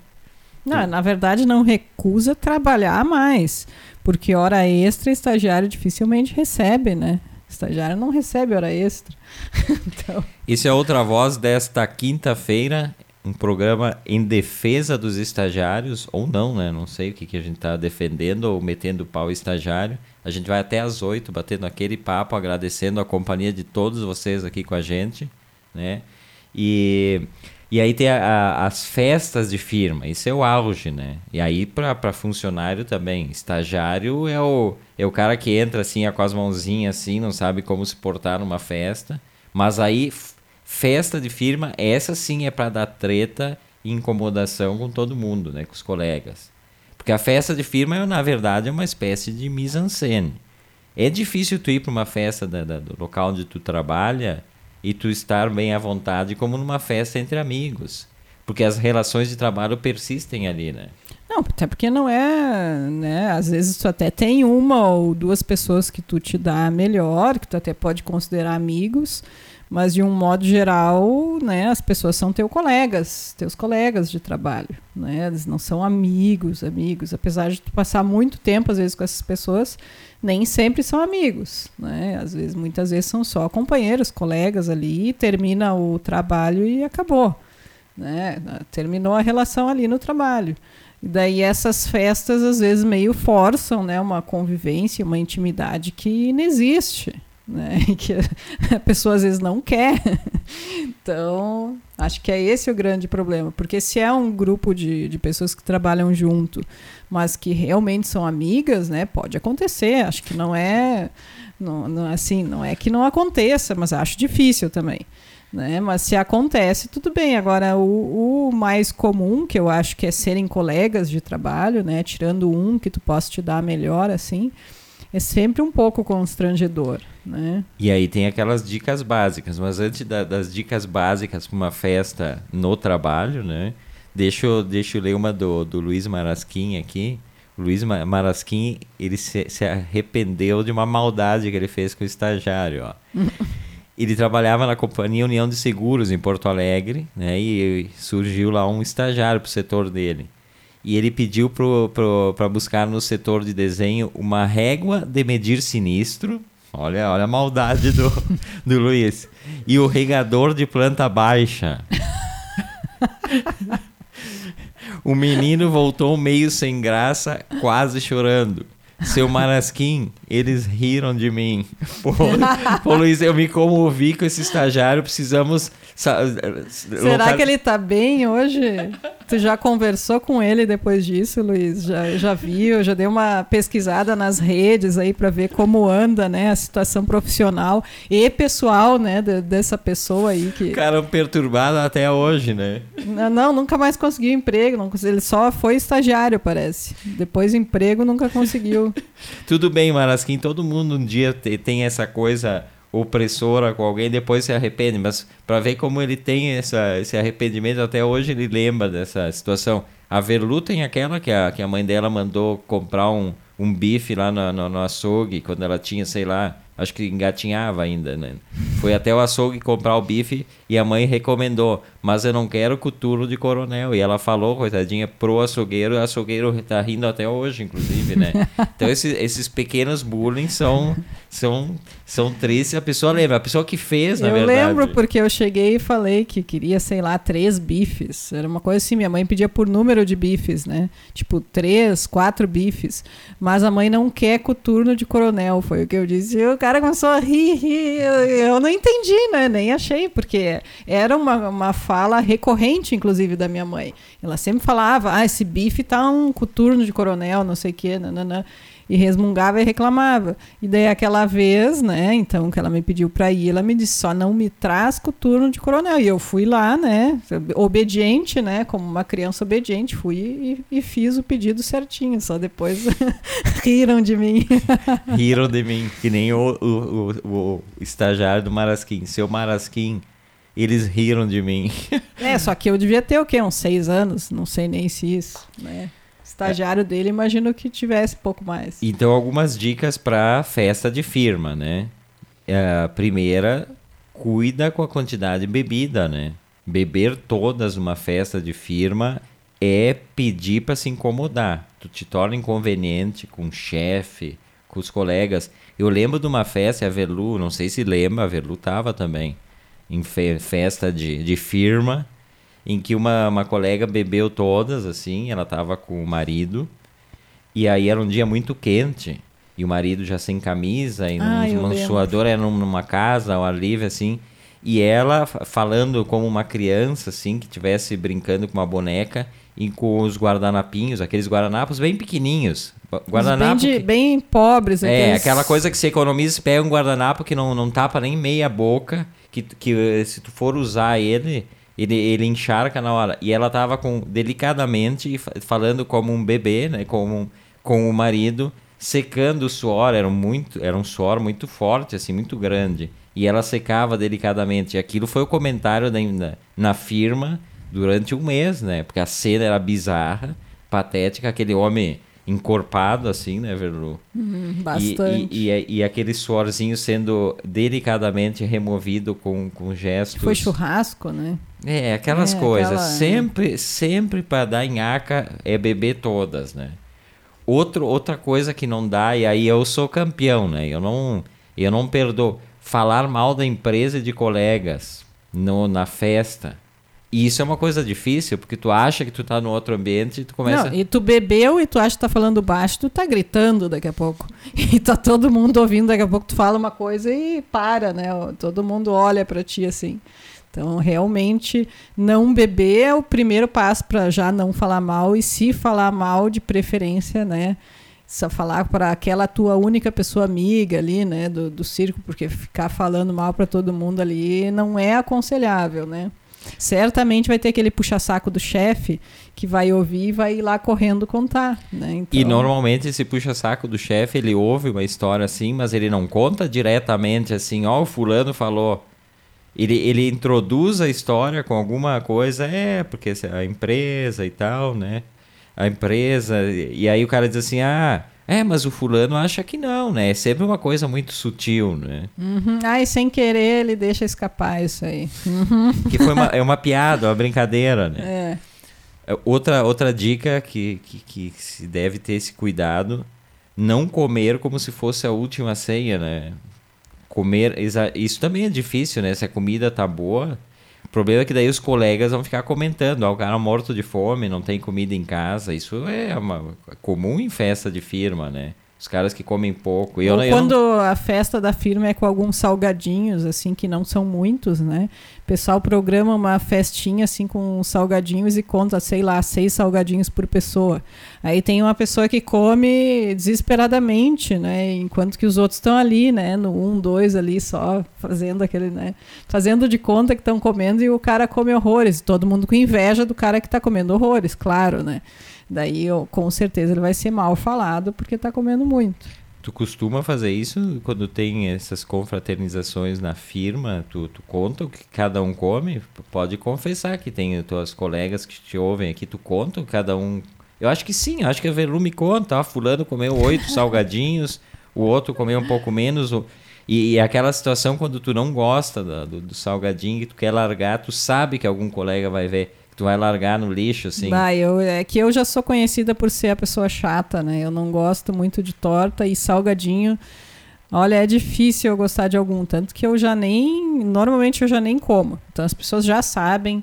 Não, na verdade não recusa trabalhar mais, porque hora extra estagiário dificilmente recebe, né? Estagiário não recebe hora extra. então... Isso é outra voz desta quinta-feira um programa em defesa dos estagiários, ou não, né? Não sei o que, que a gente está defendendo ou metendo pau estagiário. A gente vai até às oito batendo aquele papo, agradecendo a companhia de todos vocês aqui com a gente, né? E, e aí tem a, a, as festas de firma, isso é o auge, né? E aí para funcionário também, estagiário é o, é o cara que entra assim, com as mãozinhas assim, não sabe como se portar numa festa, mas aí Festa de firma, essa sim é para dar treta e incomodação com todo mundo, né, com os colegas. Porque a festa de firma, na verdade, é uma espécie de mise-en-scène. É difícil tu ir para uma festa da, da, do local onde tu trabalha e tu estar bem à vontade como numa festa entre amigos. Porque as relações de trabalho persistem ali, né? Não, até porque não é, né? Às vezes tu até tem uma ou duas pessoas que tu te dá melhor, que tu até pode considerar amigos, mas de um modo geral, né, as pessoas são teus colegas, teus colegas de trabalho, né? Eles não são amigos, amigos, apesar de tu passar muito tempo às vezes com essas pessoas, nem sempre são amigos, né? Às vezes, muitas vezes são só companheiros, colegas ali, termina o trabalho e acabou, né? Terminou a relação ali no trabalho. E daí essas festas às vezes meio forçam, né, uma convivência, uma intimidade que não existe, né? Que a pessoa às vezes não quer. Então, acho que é esse o grande problema. Porque se é um grupo de, de pessoas que trabalham junto, mas que realmente são amigas, né? Pode acontecer. Acho que não é. Não, não, assim, não é que não aconteça, mas acho difícil também. Né? Mas se acontece, tudo bem. Agora, o, o, mais comum, que eu acho que é serem colegas de trabalho, né? Tirando um que tu possa te dar melhor, assim, é sempre um pouco constrangedor, né? E aí tem aquelas dicas básicas, mas antes da, das dicas básicas para uma festa no trabalho, né? Deixa eu, deixa eu ler uma do, do Luiz Marasquim aqui. O Luiz Marasquim, ele se, se arrependeu de uma maldade que ele fez com o estagiário, ó. ele trabalhava na companhia União de Seguros em Porto Alegre, né? E surgiu lá um estagiário para o setor dele. E ele pediu para buscar no setor de desenho uma régua de medir sinistro. Olha, olha a maldade do, do Luiz. E o regador de planta baixa. o menino voltou meio sem graça, quase chorando. Seu Marasquim, eles riram de mim. Pô, pô, Luiz, eu me comovi com esse estagiário, precisamos. Será que ele tá bem hoje? Tu já conversou com ele depois disso, Luiz? Já, já viu? Já deu uma pesquisada nas redes aí para ver como anda, né, a situação profissional e pessoal, né, de, dessa pessoa aí que. Cara, perturbado até hoje, né? Não, não, nunca mais conseguiu emprego. Não, ele só foi estagiário, parece. Depois emprego nunca conseguiu. Tudo bem, Marasquim. Todo mundo um dia tem essa coisa opressora com alguém, depois se arrepende. Mas para ver como ele tem essa, esse arrependimento, até hoje ele lembra dessa situação. A Verlu tem aquela que a, que a mãe dela mandou comprar um, um bife lá no, no, no açougue, quando ela tinha, sei lá, acho que engatinhava ainda, né? Foi até o açougue comprar o bife e a mãe recomendou, mas eu não quero coturno de coronel. E ela falou, coitadinha, pro açougueiro, o açougueiro tá rindo até hoje, inclusive, né? Então esses, esses pequenos bullying são, são, são tristes. A pessoa lembra, a pessoa que fez, na eu verdade. Eu lembro porque eu cheguei e falei que queria, sei lá, três bifes. Era uma coisa assim, minha mãe pedia por número de bifes, né? Tipo, três, quatro bifes. Mas a mãe não quer coturno de coronel, foi o que eu disse. E o cara começou a rir, rir. Eu não entendi, né? Nem achei, porque era uma, uma fala recorrente, inclusive, da minha mãe. Ela sempre falava, ah, esse bife tá um coturno de coronel, não sei o quê, nananã e resmungava e reclamava. E daí aquela vez, né, então que ela me pediu para ir, ela me disse só não me traz coturno de coronel. E eu fui lá, né, obediente, né, como uma criança obediente, fui e, e fiz o pedido certinho. Só depois riram de mim. riram de mim, que nem o, o, o, o estagiário do Marasquim. Seu Marasquim eles riram de mim. É, só que eu devia ter o quê? Uns seis anos, não sei nem se isso, né? Estagiário dele, imagino que tivesse pouco mais. Então, algumas dicas para festa de firma, né? A primeira, cuida com a quantidade de bebida, né? Beber todas numa festa de firma é pedir para se incomodar. Tu te torna inconveniente com o chefe, com os colegas. Eu lembro de uma festa, a Verlu, não sei se lembra, a Verlu tava também, em fe festa de, de firma em que uma, uma colega bebeu todas, assim, ela tava com o marido, e aí era um dia muito quente, e o marido já sem camisa, e ah, num, suador, era numa casa, ao ar livre, assim, e ela falando como uma criança, assim, que estivesse brincando com uma boneca, e com os guardanapinhos, aqueles guardanapos bem pequenininhos. Guardanapo bem, de, que... bem pobres. É, aqueles... aquela coisa que você economiza, pega um guardanapo que não, não tapa nem meia boca, que, que se tu for usar ele ele, ele encharca na hora. E ela tava com delicadamente falando como um bebê, né? Como, com o marido, secando o suor. Era, muito, era um suor muito forte, assim, muito grande. E ela secava delicadamente. E aquilo foi o comentário da, na, na firma durante um mês, né? Porque a cena era bizarra, patética. Aquele homem encorpado, assim, né, Verlu? Hum, bastante. E, e, e, e, aquele suorzinho sendo delicadamente removido com, com gestos. Foi churrasco, né? É, aquelas é, coisas. Aquela... Sempre, sempre para dar nhaca é beber todas, né? Outro, outra coisa que não dá, e aí eu sou campeão, né? Eu não, eu não perdoo. Falar mal da empresa e de colegas no, na festa E isso é uma coisa difícil, porque tu acha que tu tá no outro ambiente e tu começa. Não, e tu bebeu e tu acha que tá falando baixo, tu tá gritando daqui a pouco. E tá todo mundo ouvindo, daqui a pouco tu fala uma coisa e para, né? Todo mundo olha para ti assim. Então, realmente, não beber é o primeiro passo para já não falar mal e se falar mal, de preferência, né? Só falar para aquela tua única pessoa amiga ali, né, do, do circo, porque ficar falando mal para todo mundo ali não é aconselhável, né? Certamente vai ter aquele puxa-saco do chefe que vai ouvir e vai ir lá correndo contar. Né? Então... E normalmente esse puxa-saco do chefe, ele ouve uma história assim, mas ele não conta diretamente assim, ó, oh, o fulano falou. Ele, ele introduz a história com alguma coisa, é, porque a empresa e tal, né? A empresa, e aí o cara diz assim, ah, é, mas o fulano acha que não, né? É sempre uma coisa muito sutil, né? Uhum. Ai, sem querer ele deixa escapar isso aí. Uhum. Que foi uma, é uma piada, uma brincadeira, né? É. é. Outra, outra dica que, que, que se deve ter esse cuidado, não comer como se fosse a última ceia, né? Comer, isso também é difícil, né? Se a comida tá boa, o problema é que daí os colegas vão ficar comentando, ah, o cara morto de fome, não tem comida em casa. Isso é uma, comum em festa de firma, né? Os caras que comem pouco. E Ou eu, quando eu não... a festa da firma é com alguns salgadinhos, assim, que não são muitos, né? O pessoal programa uma festinha, assim, com salgadinhos e conta, sei lá, seis salgadinhos por pessoa. Aí tem uma pessoa que come desesperadamente, né? Enquanto que os outros estão ali, né? No um, dois ali só, fazendo aquele, né? Fazendo de conta que estão comendo e o cara come horrores. Todo mundo com inveja do cara que está comendo horrores, claro, né? Daí, com certeza, ele vai ser mal falado porque está comendo muito. Tu costuma fazer isso quando tem essas confraternizações na firma? Tu, tu conta o que cada um come? Pode confessar que tem tuas colegas que te ouvem aqui, tu conta o que cada um. Eu acho que sim, acho que a Velu me conta. Ah, fulano comeu oito salgadinhos, o outro comeu um pouco menos. E, e aquela situação quando tu não gosta do, do, do salgadinho e tu quer largar, tu sabe que algum colega vai ver tu vai largar no lixo, assim? Bah, eu, é que eu já sou conhecida por ser a pessoa chata, né? Eu não gosto muito de torta e salgadinho. Olha, é difícil eu gostar de algum, tanto que eu já nem. Normalmente eu já nem como. Então as pessoas já sabem.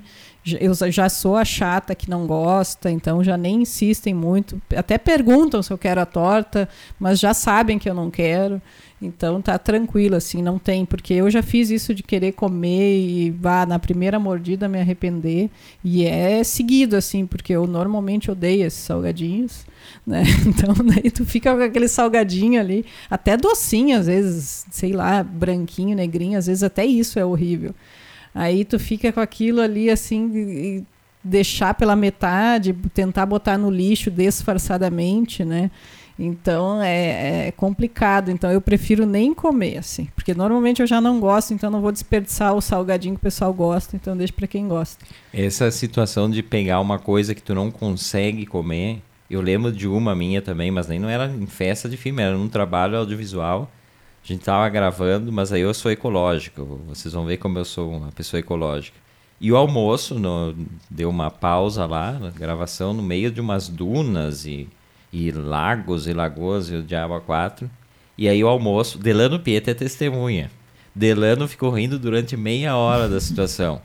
Eu já sou a chata que não gosta, então já nem insistem muito. Até perguntam se eu quero a torta, mas já sabem que eu não quero. Então tá tranquilo, assim, não tem, porque eu já fiz isso de querer comer e vá na primeira mordida me arrepender. E é seguido, assim, porque eu normalmente odeio esses salgadinhos, né? Então daí tu fica com aquele salgadinho ali, até docinho, às vezes, sei lá, branquinho, negrinho, às vezes até isso é horrível. Aí tu fica com aquilo ali assim, deixar pela metade, tentar botar no lixo disfarçadamente, né? Então é, é, complicado. Então eu prefiro nem comer, assim. Porque normalmente eu já não gosto, então não vou desperdiçar o salgadinho que o pessoal gosta, então deixa para quem gosta. Essa situação de pegar uma coisa que tu não consegue comer, eu lembro de uma minha também, mas nem não era em festa de filme, era num trabalho audiovisual. A gente tava gravando, mas aí eu sou ecológico. Vocês vão ver como eu sou uma pessoa ecológica. E o almoço, no, deu uma pausa lá, na gravação, no meio de umas dunas e e lagos e lagoas e o diabo quatro. E aí o almoço, Delano Pieta é testemunha. Delano ficou rindo durante meia hora da situação.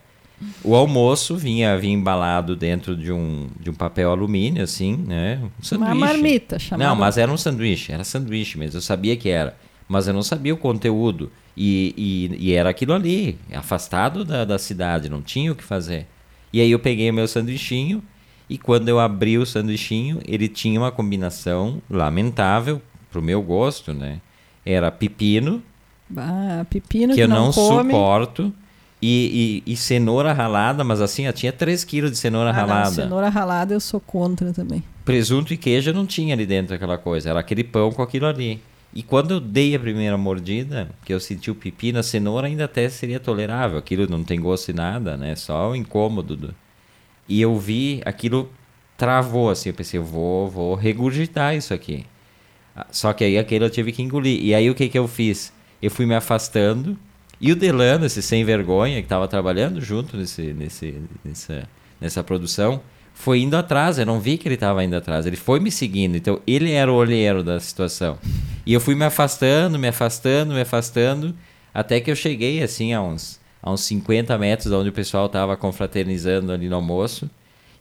O almoço vinha, vinha embalado dentro de um, de um papel alumínio, assim, né? Um sanduíche. Uma marmita, chamada. Não, mas era um sanduíche, era sanduíche mesmo. Eu sabia que era, mas eu não sabia o conteúdo. E, e, e era aquilo ali, afastado da, da cidade, não tinha o que fazer. E aí eu peguei o meu sanduichinho e quando eu abri o sanduichinho, ele tinha uma combinação lamentável, pro meu gosto, né? Era pepino, ah, pepino que, que eu não, não suporto, e, e, e, cenoura ralada, mas assim, eu tinha 3 quilos de cenoura ah, ralada. Não, cenoura ralada eu sou contra também. Presunto e queijo não tinha ali dentro aquela coisa, era aquele pão com aquilo ali. E quando eu dei a primeira mordida, que eu senti o pepino, a cenoura ainda até seria tolerável, aquilo não tem gosto e nada, né? Só o incômodo do, e eu vi aquilo travou assim, eu pensei, eu vou, vou regurgitar isso aqui. Ah, só que aí aquele eu tive que engolir. E aí o que que eu fiz? Eu fui me afastando e o Delano, esse sem vergonha que estava trabalhando junto nesse, nesse, nessa, nessa produção, foi indo atrás. Eu não vi que ele estava indo atrás. Ele foi me seguindo. Então ele era o olheiro da situação. E eu fui me afastando, me afastando, me afastando, até que eu cheguei assim a uns a uns 50 metros de onde o pessoal tava confraternizando ali no almoço.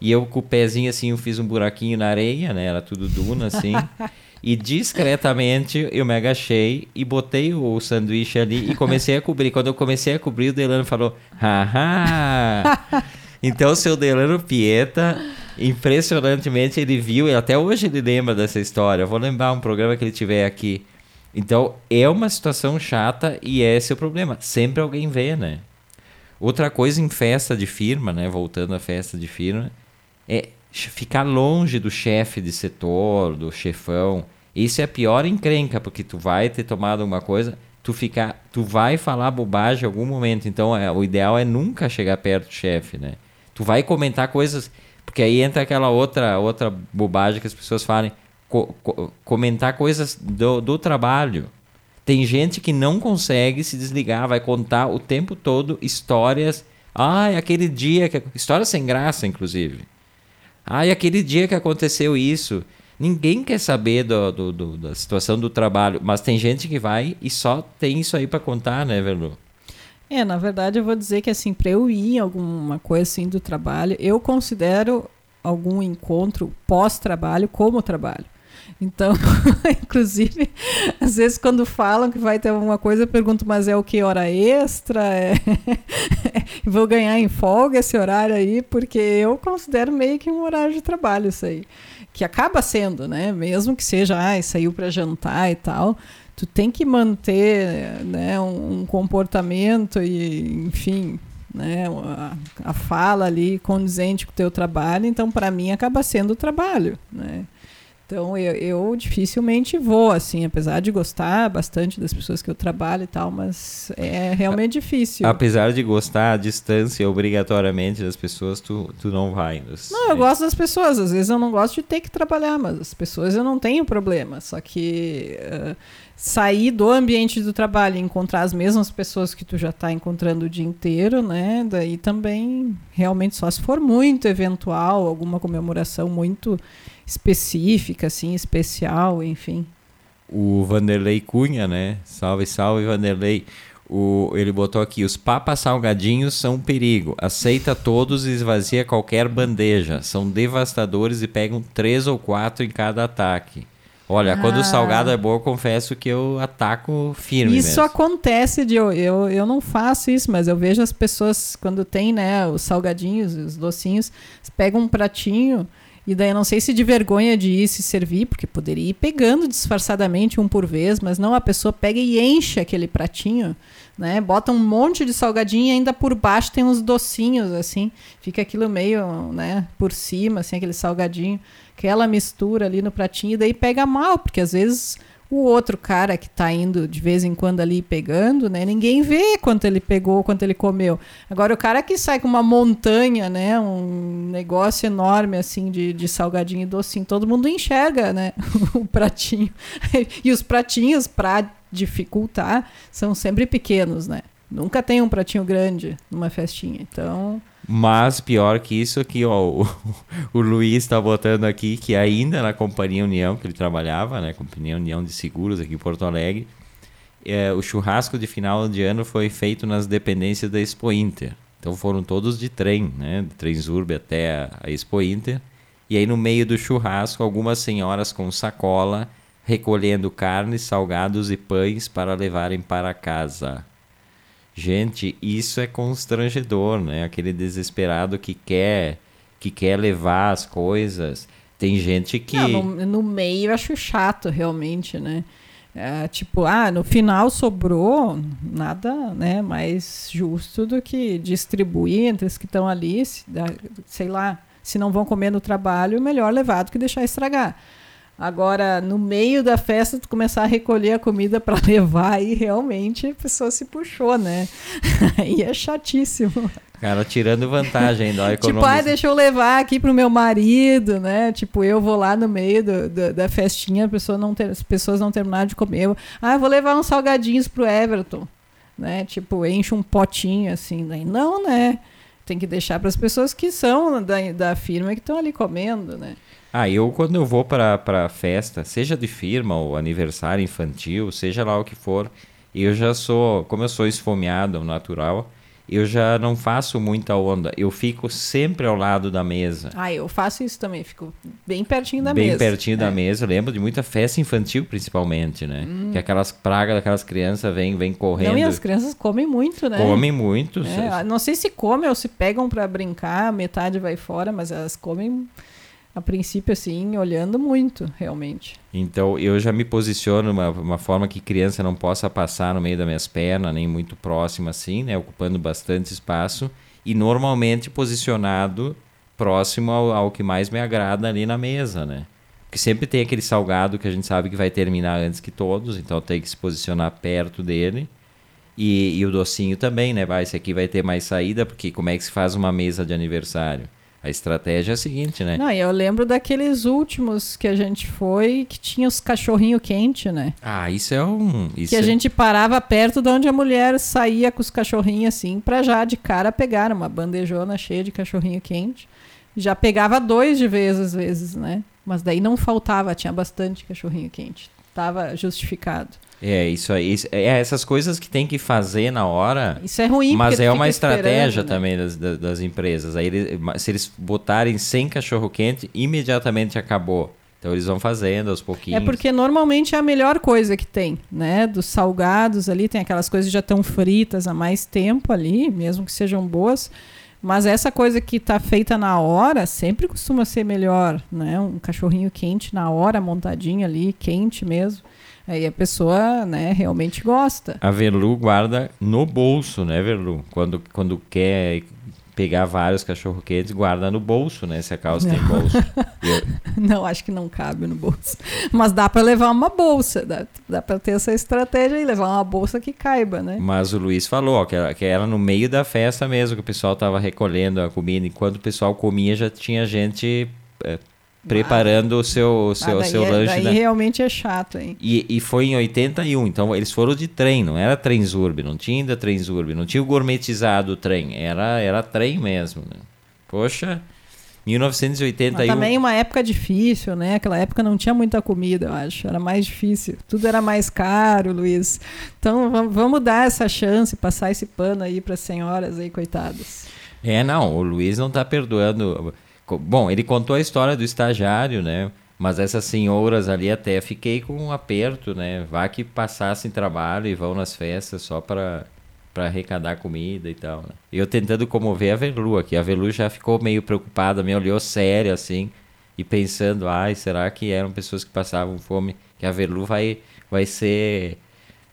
E eu com o pezinho assim, eu fiz um buraquinho na areia, né? Era tudo duna assim. e discretamente eu me agachei e botei o sanduíche ali e comecei a cobrir. Quando eu comecei a cobrir, o Delano falou: haha! então, o seu Delano Pieta, impressionantemente, ele viu, e até hoje ele lembra dessa história. Eu vou lembrar um programa que ele tiver aqui. Então, é uma situação chata e esse é o problema. Sempre alguém vê, né? Outra coisa em festa de firma, né? Voltando à festa de firma, é ficar longe do chefe de setor, do chefão. Isso é a pior encrenca, porque tu vai ter tomado alguma coisa, tu ficar, tu vai falar bobagem em algum momento. Então, é, o ideal é nunca chegar perto do chefe, né? Tu vai comentar coisas, porque aí entra aquela outra outra bobagem que as pessoas falam, co co comentar coisas do, do trabalho. Tem gente que não consegue se desligar, vai contar o tempo todo histórias. Ai, aquele dia que histórias sem graça, inclusive. Ah, aquele dia que aconteceu isso. Ninguém quer saber do, do, do, da situação do trabalho, mas tem gente que vai e só tem isso aí para contar, né, Verlu? É, na verdade eu vou dizer que assim, para eu ir em alguma coisa assim do trabalho, eu considero algum encontro pós-trabalho como trabalho. Então, inclusive, às vezes quando falam que vai ter alguma coisa, eu pergunto, mas é o que? Hora extra? É... Vou ganhar em folga esse horário aí? Porque eu considero meio que um horário de trabalho isso aí. Que acaba sendo, né? Mesmo que seja, ah, saiu para jantar e tal, tu tem que manter né, um, um comportamento e, enfim, né, a, a, fala ali condizente com o teu trabalho, então para mim acaba sendo o trabalho, né? Então eu, eu, dificilmente vou, assim, apesar de gostar bastante das pessoas que eu trabalho e tal, mas é realmente difícil. Apesar de gostar a distância obrigatoriamente das pessoas, tu, tu não vai. Não, eu gosto das pessoas. Às vezes eu não gosto de ter que trabalhar, mas as pessoas eu não tenho problema. Só que uh, sair do ambiente do trabalho e encontrar as mesmas pessoas que tu já está encontrando o dia inteiro, né? Daí também realmente só se for muito eventual, alguma comemoração muito específica, assim, especial, enfim. O Vanderlei Cunha, né? Salve, salve, Vanderlei. O, ele botou aqui: os papas salgadinhos são um perigo. Aceita todos e esvazia qualquer bandeja. São devastadores e pegam três ou quatro em cada ataque. Olha, ah. quando o salgado é bom, eu confesso que eu ataco firme. Isso mesmo. acontece de eu, eu, eu não faço isso, mas eu vejo as pessoas quando tem, né, os salgadinhos, os docinhos, pegam um pratinho e daí não sei se de vergonha de ir se servir, porque poderia ir pegando disfarçadamente um por vez, mas não a pessoa pega e enche aquele pratinho, né? Bota um monte de salgadinho e ainda por baixo tem uns docinhos assim, fica aquilo meio, né, por cima assim aquele salgadinho, aquela mistura ali no pratinho e daí pega mal, porque às vezes o outro cara que está indo de vez em quando ali pegando, né? Ninguém vê quanto ele pegou, quanto ele comeu. Agora o cara que sai com uma montanha, né? Um negócio enorme assim de, de salgadinho e docinho, todo mundo enxerga, né? o pratinho. e os pratinhos para dificultar são sempre pequenos, né? Nunca tem um pratinho grande numa festinha. Então, mas pior que isso aqui, ó, o, o Luiz está botando aqui que ainda na Companhia União, que ele trabalhava, né, Companhia União de Seguros aqui em Porto Alegre, é, o churrasco de final de ano foi feito nas dependências da Expo Inter. Então foram todos de trem, né, de Transurb até a Expo Inter. E aí no meio do churrasco, algumas senhoras com sacola recolhendo carnes, salgados e pães para levarem para casa. Gente, isso é constrangedor, né? Aquele desesperado que quer que quer levar as coisas. Tem gente que. Não, no, no meio eu acho chato, realmente, né? É, tipo, ah, no final sobrou nada né, mais justo do que distribuir entre os que estão ali, se, sei lá, se não vão comer no trabalho, melhor levar do que deixar estragar. Agora, no meio da festa, tu começar a recolher a comida para levar, e realmente a pessoa se puxou, né? Aí é chatíssimo. Cara, tirando vantagem da Tipo, ah, deixa eu levar aqui pro meu marido, né? Tipo, eu vou lá no meio do, do, da festinha, pessoa não ter, as pessoas não terminaram de comer. Ah, vou levar uns salgadinhos pro Everton, né? Tipo, enche um potinho assim. Daí, não, né? Tem que deixar para as pessoas que são da, da firma que estão ali comendo, né? Ah, eu quando eu vou para festa, seja de firma ou aniversário infantil, seja lá o que for, eu já sou, como eu sou esfomeado natural, eu já não faço muita onda. Eu fico sempre ao lado da mesa. Ah, eu faço isso também, fico bem pertinho da bem mesa. Bem pertinho é. da mesa. Eu lembro de muita festa infantil, principalmente, né? Hum. Que aquelas pragas daquelas crianças vêm vem correndo. Não, e as crianças comem muito, né? Comem muito. É, não sei se comem ou se pegam para brincar, metade vai fora, mas elas comem a princípio, assim, olhando muito, realmente. Então, eu já me posiciono uma, uma forma que criança não possa passar no meio das minhas pernas, nem muito próxima, assim, né? Ocupando bastante espaço. E normalmente posicionado próximo ao, ao que mais me agrada ali na mesa, né? Porque sempre tem aquele salgado que a gente sabe que vai terminar antes que todos, então tem que se posicionar perto dele. E, e o docinho também, né? Vai, esse aqui vai ter mais saída, porque como é que se faz uma mesa de aniversário? A estratégia é a seguinte, né? Não, eu lembro daqueles últimos que a gente foi, que tinha os cachorrinho quente, né? Ah, isso é um... Isso que a é... gente parava perto de onde a mulher saía com os cachorrinhos assim, pra já de cara pegar uma bandejona cheia de cachorrinho quente. Já pegava dois de vez às vezes, né? Mas daí não faltava, tinha bastante cachorrinho quente. Tava justificado. É, isso aí. É essas coisas que tem que fazer na hora. Isso é ruim, Mas é uma estratégia né? também das, das, empresas. Aí eles, se eles botarem sem cachorro quente, imediatamente acabou. Então eles vão fazendo aos pouquinhos. É porque normalmente é a melhor coisa que tem, né? Dos salgados ali, tem aquelas coisas que já estão fritas há mais tempo ali, mesmo que sejam boas. Mas essa coisa que está feita na hora sempre costuma ser melhor, né? Um cachorrinho quente na hora, montadinho ali, quente mesmo. Aí a pessoa, né, realmente gosta. A Verlu guarda no bolso, né, Verlu? Quando, quando quer pegar vários cachorro quentes, guarda no bolso, né? Se a calça não. tem bolso. Eu... Não, acho que não cabe no bolso. Mas dá para levar uma bolsa, dá, dá para ter essa estratégia e levar uma bolsa que caiba, né? Mas o Luiz falou ó, que, era, que era no meio da festa mesmo, que o pessoal tava recolhendo a comida. Enquanto o pessoal comia, já tinha gente é, preparando ah, o seu, o seu, ah, seu é, lanche. Daí da... realmente é chato, hein? E, e foi em 81, então eles foram de trem, não era Transurb, não tinha ainda Transurb, não tinha o gourmetizado o trem, era, era trem mesmo. Né? Poxa, 1981. Mas também uma época difícil, né? Aquela época não tinha muita comida, eu acho. Era mais difícil. Tudo era mais caro, Luiz. Então vamos dar essa chance, passar esse pano aí para as senhoras aí, coitadas. É, não, o Luiz não está perdoando. Bom, ele contou a história do estagiário, né? Mas essas senhoras ali até fiquei com um aperto, né? Vá que passassem trabalho e vão nas festas só para para arrecadar comida e tal. Né? Eu tentando comover a Velu aqui. A Velu já ficou meio preocupada, me olhou sério assim e pensando, ai, será que eram pessoas que passavam fome? Que a Velu vai vai ser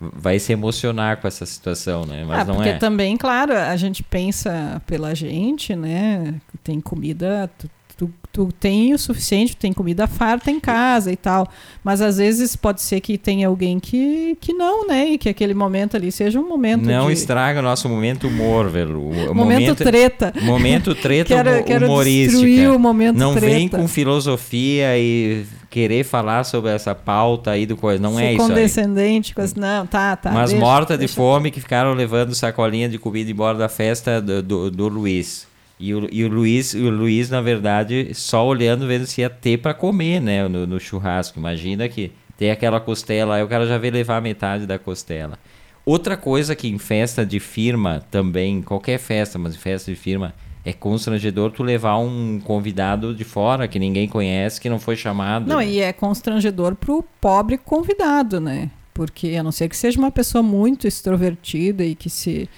vai se emocionar com essa situação, né? Mas ah, não porque é. também, claro, a gente pensa pela gente, né? Tem comida, tu, tu, tu tem o suficiente, tem comida farta em casa e tal. Mas às vezes pode ser que tenha alguém que, que não, né? E que aquele momento ali seja um momento. Não de... estraga o nosso momento humor, velho. O momento, momento treta. Momento treta quero, quero humorística. o momento não treta. vem com filosofia e querer falar sobre essa pauta aí do coisa. Não Ser é isso condescendente com esse... Não, tá, tá. Mas deixa, morta deixa. de fome que ficaram levando sacolinha de comida embora da festa do, do, do Luiz. E o, e o Luiz, o Luiz, na verdade, só olhando, vendo se ia ter para comer, né? No, no, churrasco. Imagina que tem aquela costela, aí o cara já veio levar metade da costela. Outra coisa que em festa de firma também, qualquer festa, mas em festa de firma, é constrangedor tu levar um convidado de fora que ninguém conhece, que não foi chamado. Não, e é constrangedor pro pobre convidado, né? Porque a não ser que seja uma pessoa muito extrovertida e que se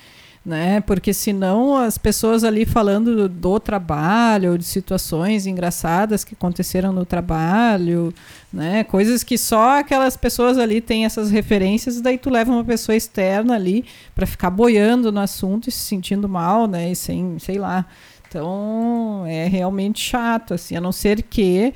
né? Porque senão as pessoas ali falando do, do trabalho, de situações engraçadas que aconteceram no trabalho, né? Coisas que só aquelas pessoas ali têm essas referências, e daí tu leva uma pessoa externa ali para ficar boiando no assunto e se sentindo mal, né? E sem, sei lá. Então, é realmente chato assim, a não ser que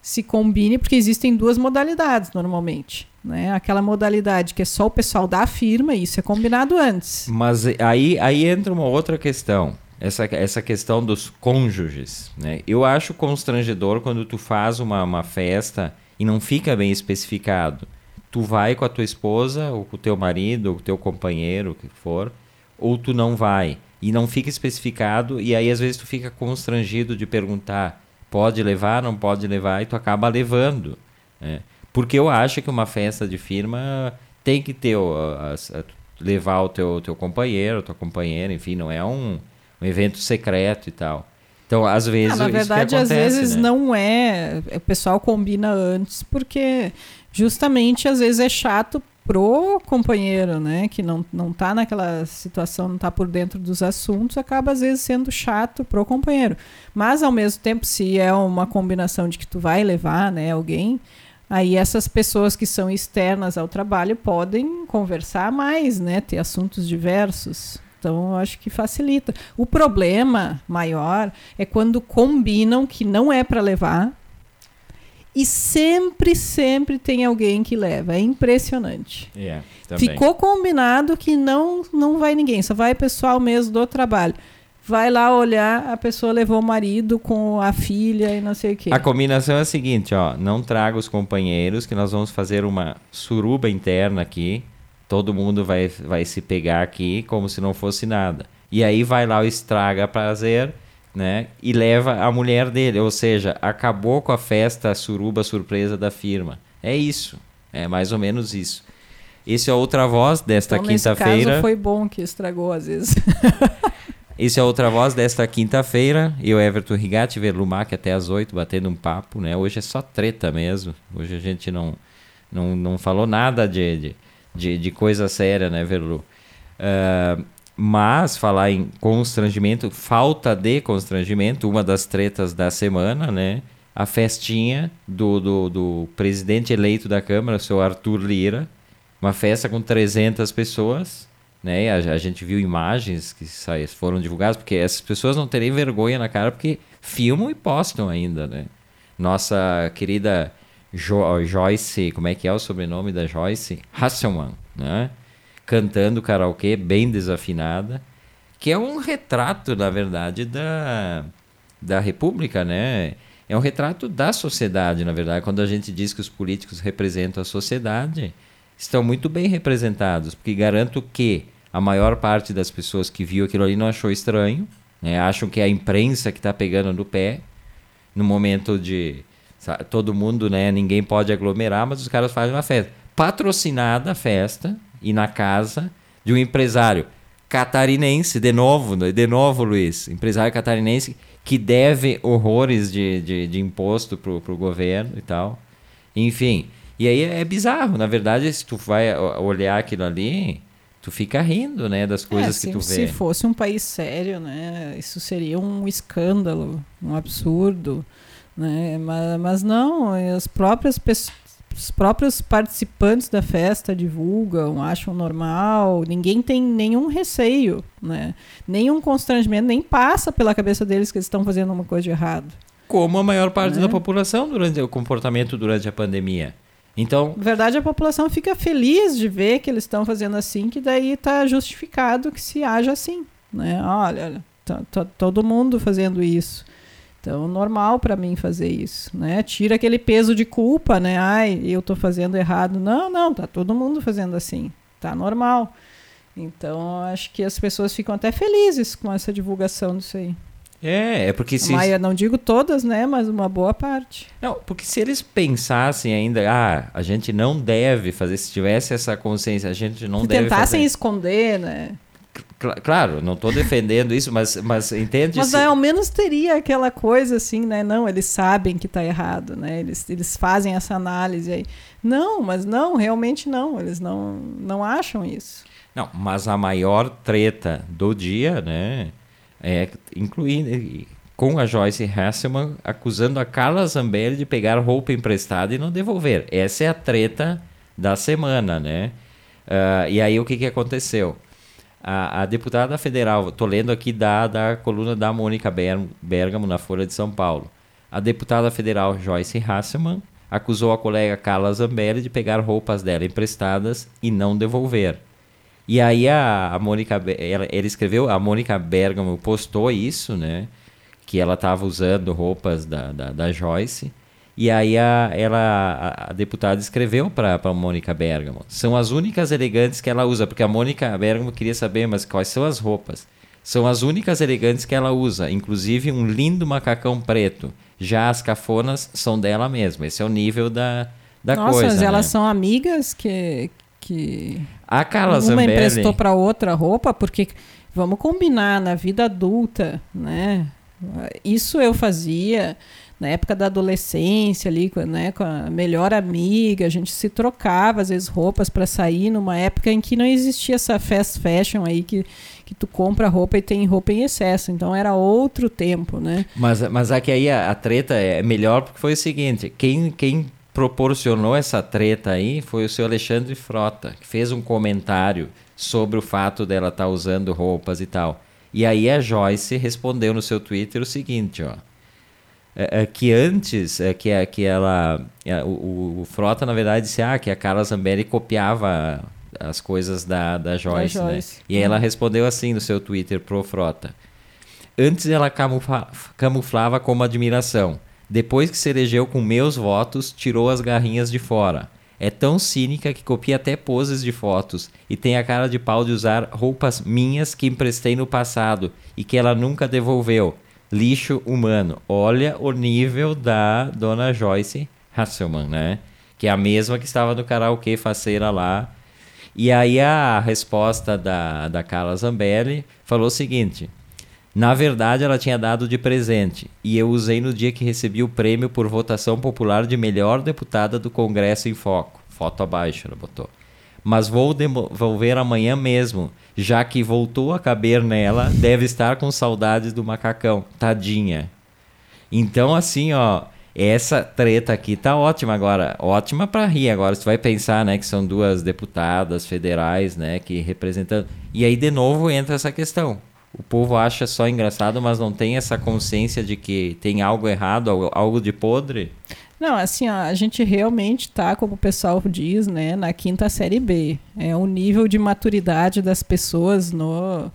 se combine, porque existem duas modalidades normalmente. Né? Aquela modalidade que é só o pessoal da firma, isso é combinado antes. Mas aí, aí entra uma outra questão. Essa, essa questão dos cônjuges. Né? Eu acho constrangedor quando tu faz uma, uma festa e não fica bem especificado. Tu vai com a tua esposa, ou com o teu marido, ou com o teu companheiro, o que for, ou tu não vai. E não fica especificado, e aí às vezes tu fica constrangido de perguntar: pode levar, não pode levar, e tu acaba levando. Né? Porque eu acho que uma festa de firma tem que ter. levar o teu, teu companheiro, tua companheira, enfim, não é um, um evento secreto e tal. Então, às vezes. Ah, na verdade, acontece, às vezes né? não é. O pessoal combina antes, porque justamente às vezes é chato pro companheiro, né? Que não, não tá naquela situação, não tá por dentro dos assuntos, acaba às vezes sendo chato pro companheiro. Mas ao mesmo tempo, se é uma combinação de que tu vai levar, né, alguém, aí essas pessoas que são externas ao trabalho podem conversar mais, né? Ter assuntos diversos. Então, eu acho que facilita. O problema maior é quando combinam que não é para levar e sempre, sempre tem alguém que leva. É impressionante. É, também. Ficou combinado que não, não vai ninguém, só vai pessoal mesmo do trabalho. Vai lá olhar, a pessoa levou o marido com a filha e não sei o quê. A combinação é a seguinte, ó, não traga os companheiros que nós vamos fazer uma suruba interna aqui. Todo mundo vai, vai se pegar aqui como se não fosse nada. E aí vai lá o estraga prazer, né? E leva a mulher dele, ou seja, acabou com a festa a suruba surpresa da firma. É isso. É mais ou menos isso. Esse é outra voz desta então, nesse quinta-feira. caso foi bom que estragou às vezes. Esse é outra voz desta quinta-feira. Eu, Everton Rigatti, Verlumac até às 8, batendo um papo, né? Hoje é só treta mesmo. Hoje a gente não, não, não falou nada de, de, de, de coisa séria, né, Verlu? Uh, mas falar em constrangimento, falta de constrangimento, uma das tretas da semana, né? A festinha do, do, do presidente eleito da Câmara, o seu Arthur Lira. Uma festa com 300 pessoas né? A, a, gente viu imagens que saíram, foram divulgadas, porque essas pessoas não terem vergonha na cara, porque filmam e postam ainda, né? Nossa querida jo Joyce, como é que é o sobrenome da Joyce? Hasselman, né? Cantando karaokê, bem desafinada, que é um retrato, na verdade, da, da República, né? É um retrato da sociedade, na verdade. Quando a gente diz que os políticos representam a sociedade, estão muito bem representados, porque garanto que a maior parte das pessoas que viu aquilo ali não achou estranho, né? acham que é a imprensa que está pegando no pé, no momento de sabe, todo mundo, né? ninguém pode aglomerar, mas os caras fazem uma festa. Patrocinada a festa e na casa de um empresário catarinense, de novo, né? de novo, Luiz, empresário catarinense que deve horrores de, de, de imposto para o governo e tal. Enfim, e aí é bizarro, na verdade, se tu vai olhar aquilo ali, tu fica rindo, né, das coisas é, que se, tu vê. Se fosse um país sério, né, isso seria um escândalo, um absurdo, né, mas, mas não, as próprias pessoas os próprios participantes da festa divulgam, acham normal, ninguém tem nenhum receio, né? nenhum constrangimento, nem passa pela cabeça deles que eles estão fazendo uma coisa de errado. Como a maior parte é. da população durante o comportamento durante a pandemia. Então, na verdade, a população fica feliz de ver que eles estão fazendo assim, que daí está justificado que se haja assim, né? Olha, tá, tá todo mundo fazendo isso. Então, normal para mim fazer isso, né? Tira aquele peso de culpa, né? Ai, eu estou fazendo errado. Não, não, tá todo mundo fazendo assim. Tá normal. Então, acho que as pessoas ficam até felizes com essa divulgação disso aí. É, é porque se. Mas não digo todas, né? Mas uma boa parte. Não, porque se eles pensassem ainda, ah, a gente não deve fazer, se tivesse essa consciência, a gente não se deve. Tentassem fazer. esconder, né? Claro, não estou defendendo isso, mas, mas entende? Mas se... ao menos teria aquela coisa assim, né? Não, eles sabem que está errado, né? Eles, eles fazem essa análise aí. Não, mas não, realmente não. Eles não, não acham isso. Não, mas a maior treta do dia, né? É, incluindo com a Joyce Hasselman acusando a Carla Zambelli de pegar roupa emprestada e não devolver. Essa é a treta da semana, né? Uh, e aí o que, que aconteceu? A, a deputada federal, estou lendo aqui da, da coluna da Mônica Bergamo na Folha de São Paulo. A deputada federal Joyce Hasselman acusou a colega Carla Zambelli de pegar roupas dela emprestadas e não devolver. E aí a, a Mônica, ela, ela escreveu, a Mônica Bergamo postou isso, né? Que ela estava usando roupas da, da, da, Joyce. E aí a, ela, a, a deputada escreveu para a Mônica Bergamo. São as únicas elegantes que ela usa, porque a Mônica Bergamo queria saber, mas quais são as roupas? São as únicas elegantes que ela usa, inclusive um lindo macacão preto. Já as cafonas são dela mesma. Esse é o nível da, da Nossa, coisa. né? elas são amigas que, que A Carla uma Zambelli... emprestou para outra roupa, porque vamos combinar na vida adulta, né? Isso eu fazia na época da adolescência ali, com- né, com a melhor amiga, a gente se trocava às vezes roupas para sair numa época em que não existia essa fast fashion aí que que tu compra roupa e tem roupa em excesso. Então era outro tempo, né? Mas, mas aqui aí a, a treta é melhor porque foi o seguinte, quem, quem proporcionou essa treta aí foi o seu Alexandre Frota, que fez um comentário sobre o fato dela estar usando roupas e tal. E aí a Joyce respondeu no seu Twitter o seguinte, ó. É, é, que antes, é, que, é, que ela. é, o, o- Frota, na verdade, disse ah, que a Carla Zambelli copiava as coisas da, da Joyce. né? Joyce. E aí ela respondeu assim no seu Twitter pro Frota. Antes ela camufla- camuflava como admiração. Depois que se elegeu com meus votos, tirou as garrinhas de fora. É tão cínica que copia até poses de fotos e tem a cara de pau de usar roupas minhas que emprestei no passado e que ela nunca devolveu. Lixo humano. Olha o nível da dona Joyce Hasselman, né? Que é a mesma que estava no karaokê faceira lá. E aí a resposta da, da Carla Zambelli falou o seguinte: na verdade, ela tinha dado de presente e eu usei no dia que recebi o prêmio por votação popular de melhor deputada do Congresso em Foco. Foto abaixo, ela botou. Mas vou devolver amanhã mesmo, já que voltou a caber nela, deve estar com saudades do macacão. Tadinha. Então, assim, ó, essa treta aqui tá ótima agora. Ótima pra rir agora. Você vai pensar, né, que são duas deputadas federais, né, que representando. E aí, de novo, entra essa questão. O povo acha só engraçado, mas não tem essa consciência de que tem algo errado, algo- de podre. Não, assim, ó, a gente realmente tá, como o pessoal diz, né, na quinta série B. É o nível de maturidade das pessoas no,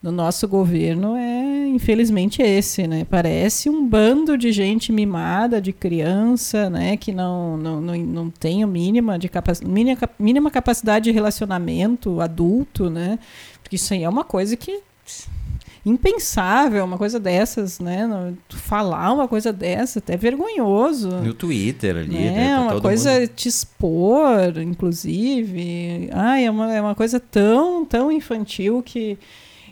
no nosso governo é, infelizmente, esse, né? Parece um bando de gente mimada, de criança, né, que não, não, não, não tem o mínima, de capac, mínima, mínima capacidade de relacionamento adulto, né? Porque isso aí é uma coisa que impensável, uma coisa dessas, né? Não- Falar uma coisa dessa, até vergonhoso. No Twitter ali, É, né? pra uma coisa mundo. te expor, inclusive. Ai, é uma, é uma coisa tão, tão infantil que,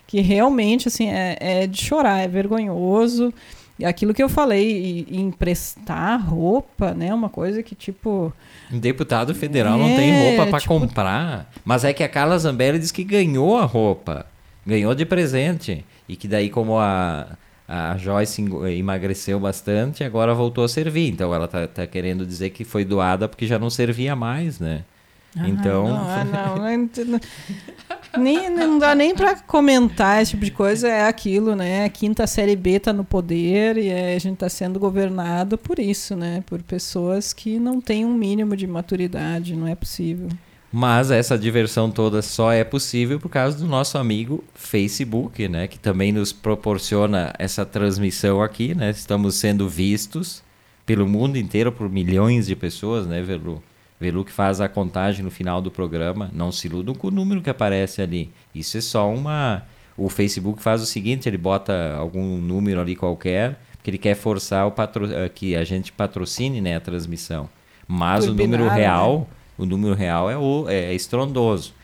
que realmente, assim, é, é de chorar, é vergonhoso. E aquilo que eu falei, e- e emprestar roupa, né? Uma coisa que, tipo... Um deputado federal não É, tem roupa pra tipo- comprar. Mas é que a Carla Zambelli diz que ganhou a roupa. Ganhou de presente. E que daí, como a, a Joyce emagreceu bastante, agora voltou a servir. Então ela tá, tá querendo dizer que foi doada porque já não servia mais, né? Então- Ah, não, ah, não, não, nem, não dá nem pra comentar esse tipo de coisa. É aquilo, né? A quinta série B tá no poder e a gente tá sendo governado por isso, né? Por pessoas que não têm um mínimo de maturidade. Não é possível. Mas essa diversão toda só é possível por causa do nosso amigo Facebook, né? Que também nos proporciona essa transmissão aqui, né? Estamos sendo vistos pelo mundo inteiro por milhões de pessoas, né, Velu? Velu que faz a contagem no final do programa. Não se iludam com o número que aparece ali. Isso é só uma... O Facebook faz o seguinte, ele bota algum número ali qualquer, porque ele quer forçar o patro... eh, que a gente patrocine né, a transmissão. Mas o número Turbinar, né? O número real é, o, é estrondoso.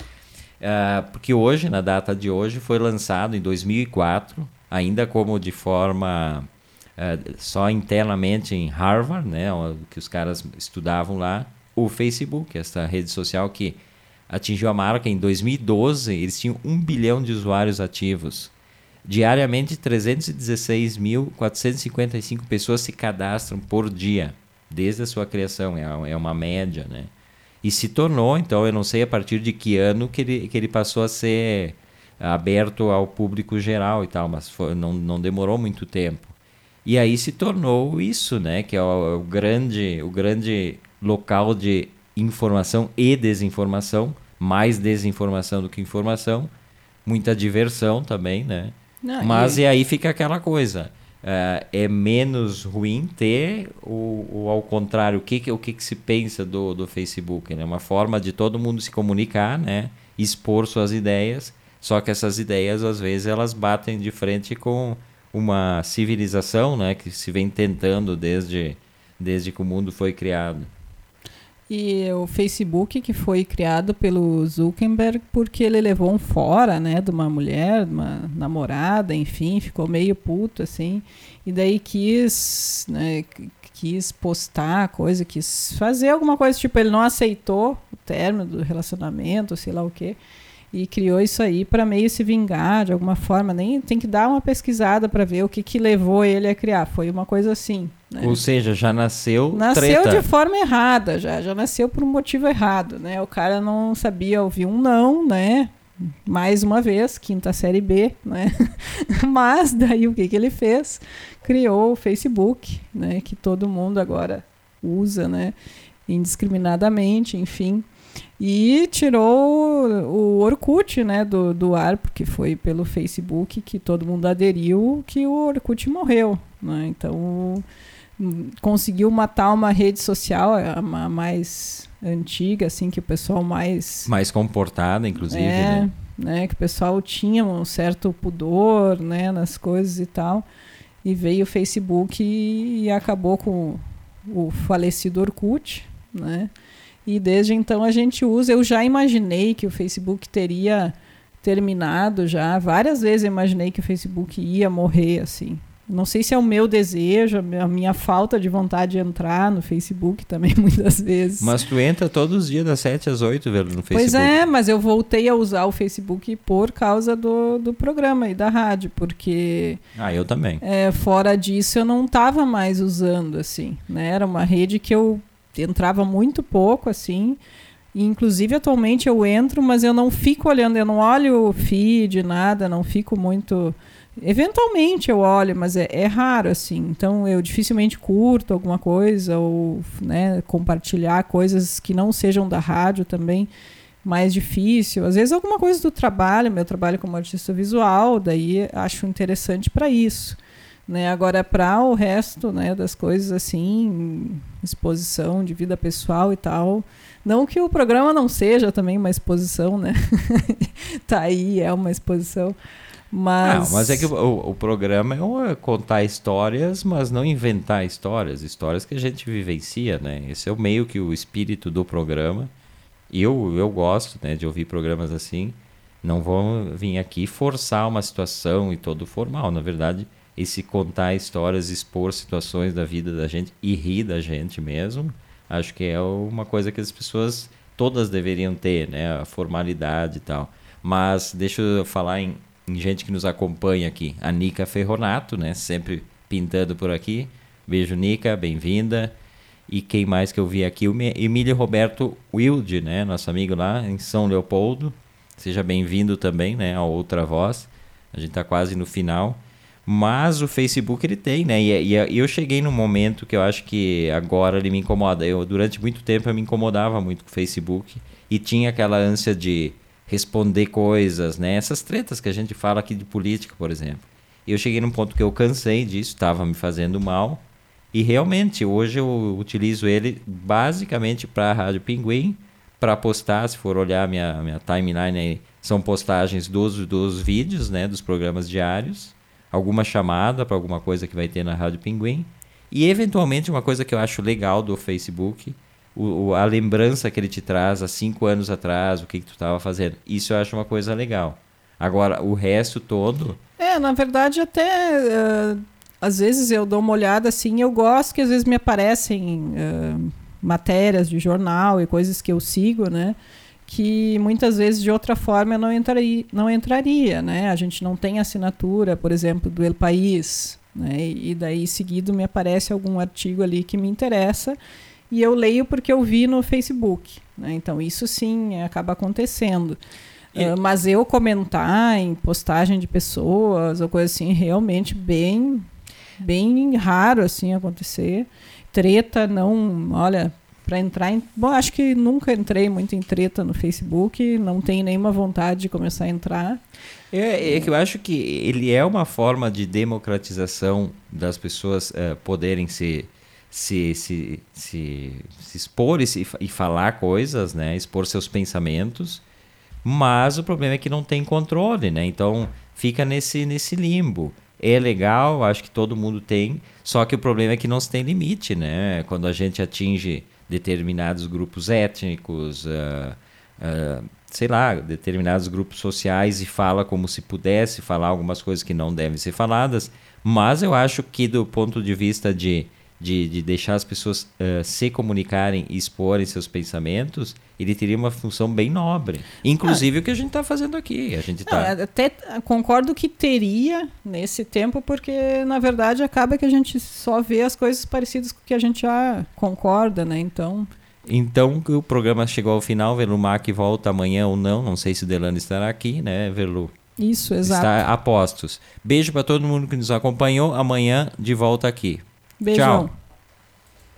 Ah, porque hoje, na data de hoje, foi lançado em 2004, ainda como de forma ah, só internamente em Harvard, né, que os caras estudavam lá, o Facebook, essa rede social que atingiu a marca em 2012, eles tinham um bilhão de usuários ativos. Diariamente, 316.455 pessoas se cadastram por dia, desde a sua criação, é, é uma média, né? E se tornou, então, eu não sei a partir de que ano que ele, que ele passou a ser aberto ao público geral e tal, mas foi- não, não demorou muito tempo. E aí se tornou isso, né? Que é o, o grande, o grande local de informação e desinformação, mais desinformação do que informação, muita diversão também, né? Não, Mas e- e aí fica aquela coisa. Eh, é menos ruim ter o, o ao contrário, o que, que- o que, que se pensa do, do Facebook? É né? uma forma de todo mundo se comunicar, né? expor suas ideias, só que essas ideias às vezes elas batem de frente com uma civilização né? que se vem tentando desde, desde que o mundo foi criado. E o Facebook, que foi criado pelo Zuckerberg porque ele levou um fora, né, de uma mulher, de uma namorada, enfim, ficou meio puto, assim, e daí quis, né, quis postar coisa, quis fazer alguma coisa, tipo, ele não aceitou o término do relacionamento, sei lá o quê, e criou isso aí para meio se vingar de alguma forma. Nem tem que dar uma pesquisada para ver o que, que levou ele a criar. Foi uma coisa assim. Né? Ou seja, já nasceu. Nasceu treta. de forma errada, já, já nasceu por um motivo errado, né? O cara não sabia ouvir um não, né? Mais uma vez, quinta série B, né? Mas daí o que, que ele fez? Criou o Facebook, né? Que todo mundo agora usa, né? Indiscriminadamente, enfim. E tirou o Orkut né, do, do ar, porque foi pelo Facebook que todo mundo aderiu que o Orkut morreu. Né? Então conseguiu matar uma rede social, a mais antiga, assim, que o pessoal mais. Mais comportada, inclusive, é, né? né? Que o pessoal tinha um certo pudor né, nas coisas e tal. E veio o Facebook e, e acabou com o falecido Orkut, né? E desde então a gente usa. Eu já imaginei que o Facebook teria terminado já. Várias vezes eu imaginei que o Facebook ia morrer assim. Não sei se é o meu desejo, a minha falta de vontade de entrar no Facebook também, muitas vezes. Mas tu entra todos os dias das 7 às 8, velho, no Facebook. Pois é, mas eu voltei a usar o Facebook por causa do, do programa e da rádio, porque. Ah, eu também. É, fora disso, eu não estava mais usando, assim. Né? Era uma rede que eu entrava muito pouco, assim. E, inclusive, atualmente eu entro, mas eu não fico olhando, eu não olho o feed, nada, não fico muito. Eventualmente eu olho, mas é, é, raro, assim. Então eu dificilmente curto alguma coisa ou né, compartilhar coisas que não sejam da rádio também. Mais difícil. Às vezes alguma coisa do trabalho, meu trabalho como artista visual, daí acho interessante para isso. Né? Agora, para o resto né, das coisas, assim, exposição de vida pessoal e tal, não que o programa não seja também uma exposição, né? tá aí, é uma exposição. Mas... Não, mas é que o, o programa é contar histórias, mas não inventar histórias, histórias que a gente vivencia, né? Esse é o meio que o espírito do programa. Eu, eu gosto né, de ouvir programas assim. Não vou vir aqui forçar uma situação e todo formal. Na verdade, esse contar histórias, expor situações da vida da gente e rir da gente mesmo, acho que é uma coisa que as pessoas todas deveriam ter, né? A formalidade e tal. Mas deixa eu falar em gente que nos acompanha aqui. A Nica Ferronato, né? Sempre pintando por aqui. Beijo, Nica, bem-vinda. E quem mais que eu vi aqui? O Emílio Roberto Wilde, né? Nosso amigo lá em São Leopoldo. Seja bem-vindo também, né? A outra voz. A gente está quase no final. Mas o Facebook ele tem, né? E, e, eu cheguei num momento que eu acho que agora ele me incomoda. Eu durante muito tempo eu me incomodava muito com o Facebook e tinha aquela ânsia de responder coisas, né? Essas tretas que a gente fala aqui de política, por exemplo. Eu cheguei num ponto que eu cansei disso, estava me fazendo mal. E realmente hoje eu utilizo ele basicamente para a Rádio Pinguim, para postar, se for olhar minha minha timeline aí, são postagens dos dos vídeos, né, dos programas diários alguma chamada para alguma coisa que vai ter na Rádio Pinguim. E eventualmente uma coisa que eu acho legal do Facebook, o, a lembrança que ele te traz há cinco anos atrás, o que, que tu estava fazendo. Isso eu acho uma coisa legal. Agora, o resto todo. É, na verdade, até. Uh, às vezes eu dou uma olhada assim, eu gosto que às vezes me aparecem uh, matérias de jornal e coisas que eu sigo, né? que muitas vezes de outra forma eu não entraria, não entraria, né? A gente não tem assinatura, por exemplo, do El País, né? E daí seguido me aparece algum artigo ali que me interessa e eu leio porque eu vi no Facebook, né? Então isso sim acaba acontecendo. E... Uh, mas eu comentar em postagem de pessoas ou coisa assim, realmente bem bem raro assim acontecer. Treta não, olha, para entrar em. Bom, acho que nunca entrei muito em treta no Facebook, não tenho nenhuma vontade de começar a entrar. É, é que eu acho que ele é uma forma de democratização das pessoas uh, poderem se, se, se, se, se expor e, se, e falar coisas, né? expor seus pensamentos, mas o problema é que não tem controle, né? então fica nesse, nesse limbo. É legal, acho que todo mundo tem, só que o problema é que não se tem limite, né? Quando a gente atinge determinados grupos étnicos, uh, uh, sei lá, determinados grupos sociais e fala como se pudesse falar algumas coisas que não devem ser faladas. Mas eu acho que do ponto de vista de de, de deixar as pessoas uh, se comunicarem e exporem seus pensamentos, ele teria uma função bem nobre. Inclusive ah, o que a gente está fazendo aqui. A gente tá... até concordo que teria nesse tempo, porque na verdade acaba que a gente só vê as coisas parecidas com o que a gente já concorda, né? Então. Então o programa chegou ao final, Velu Mac volta amanhã ou não, não sei se o Delano estará aqui, né, Velu? Isso, exato. Está a postos. Beijo para todo mundo que nos acompanhou. Amanhã de volta aqui. Beijão. Tchau.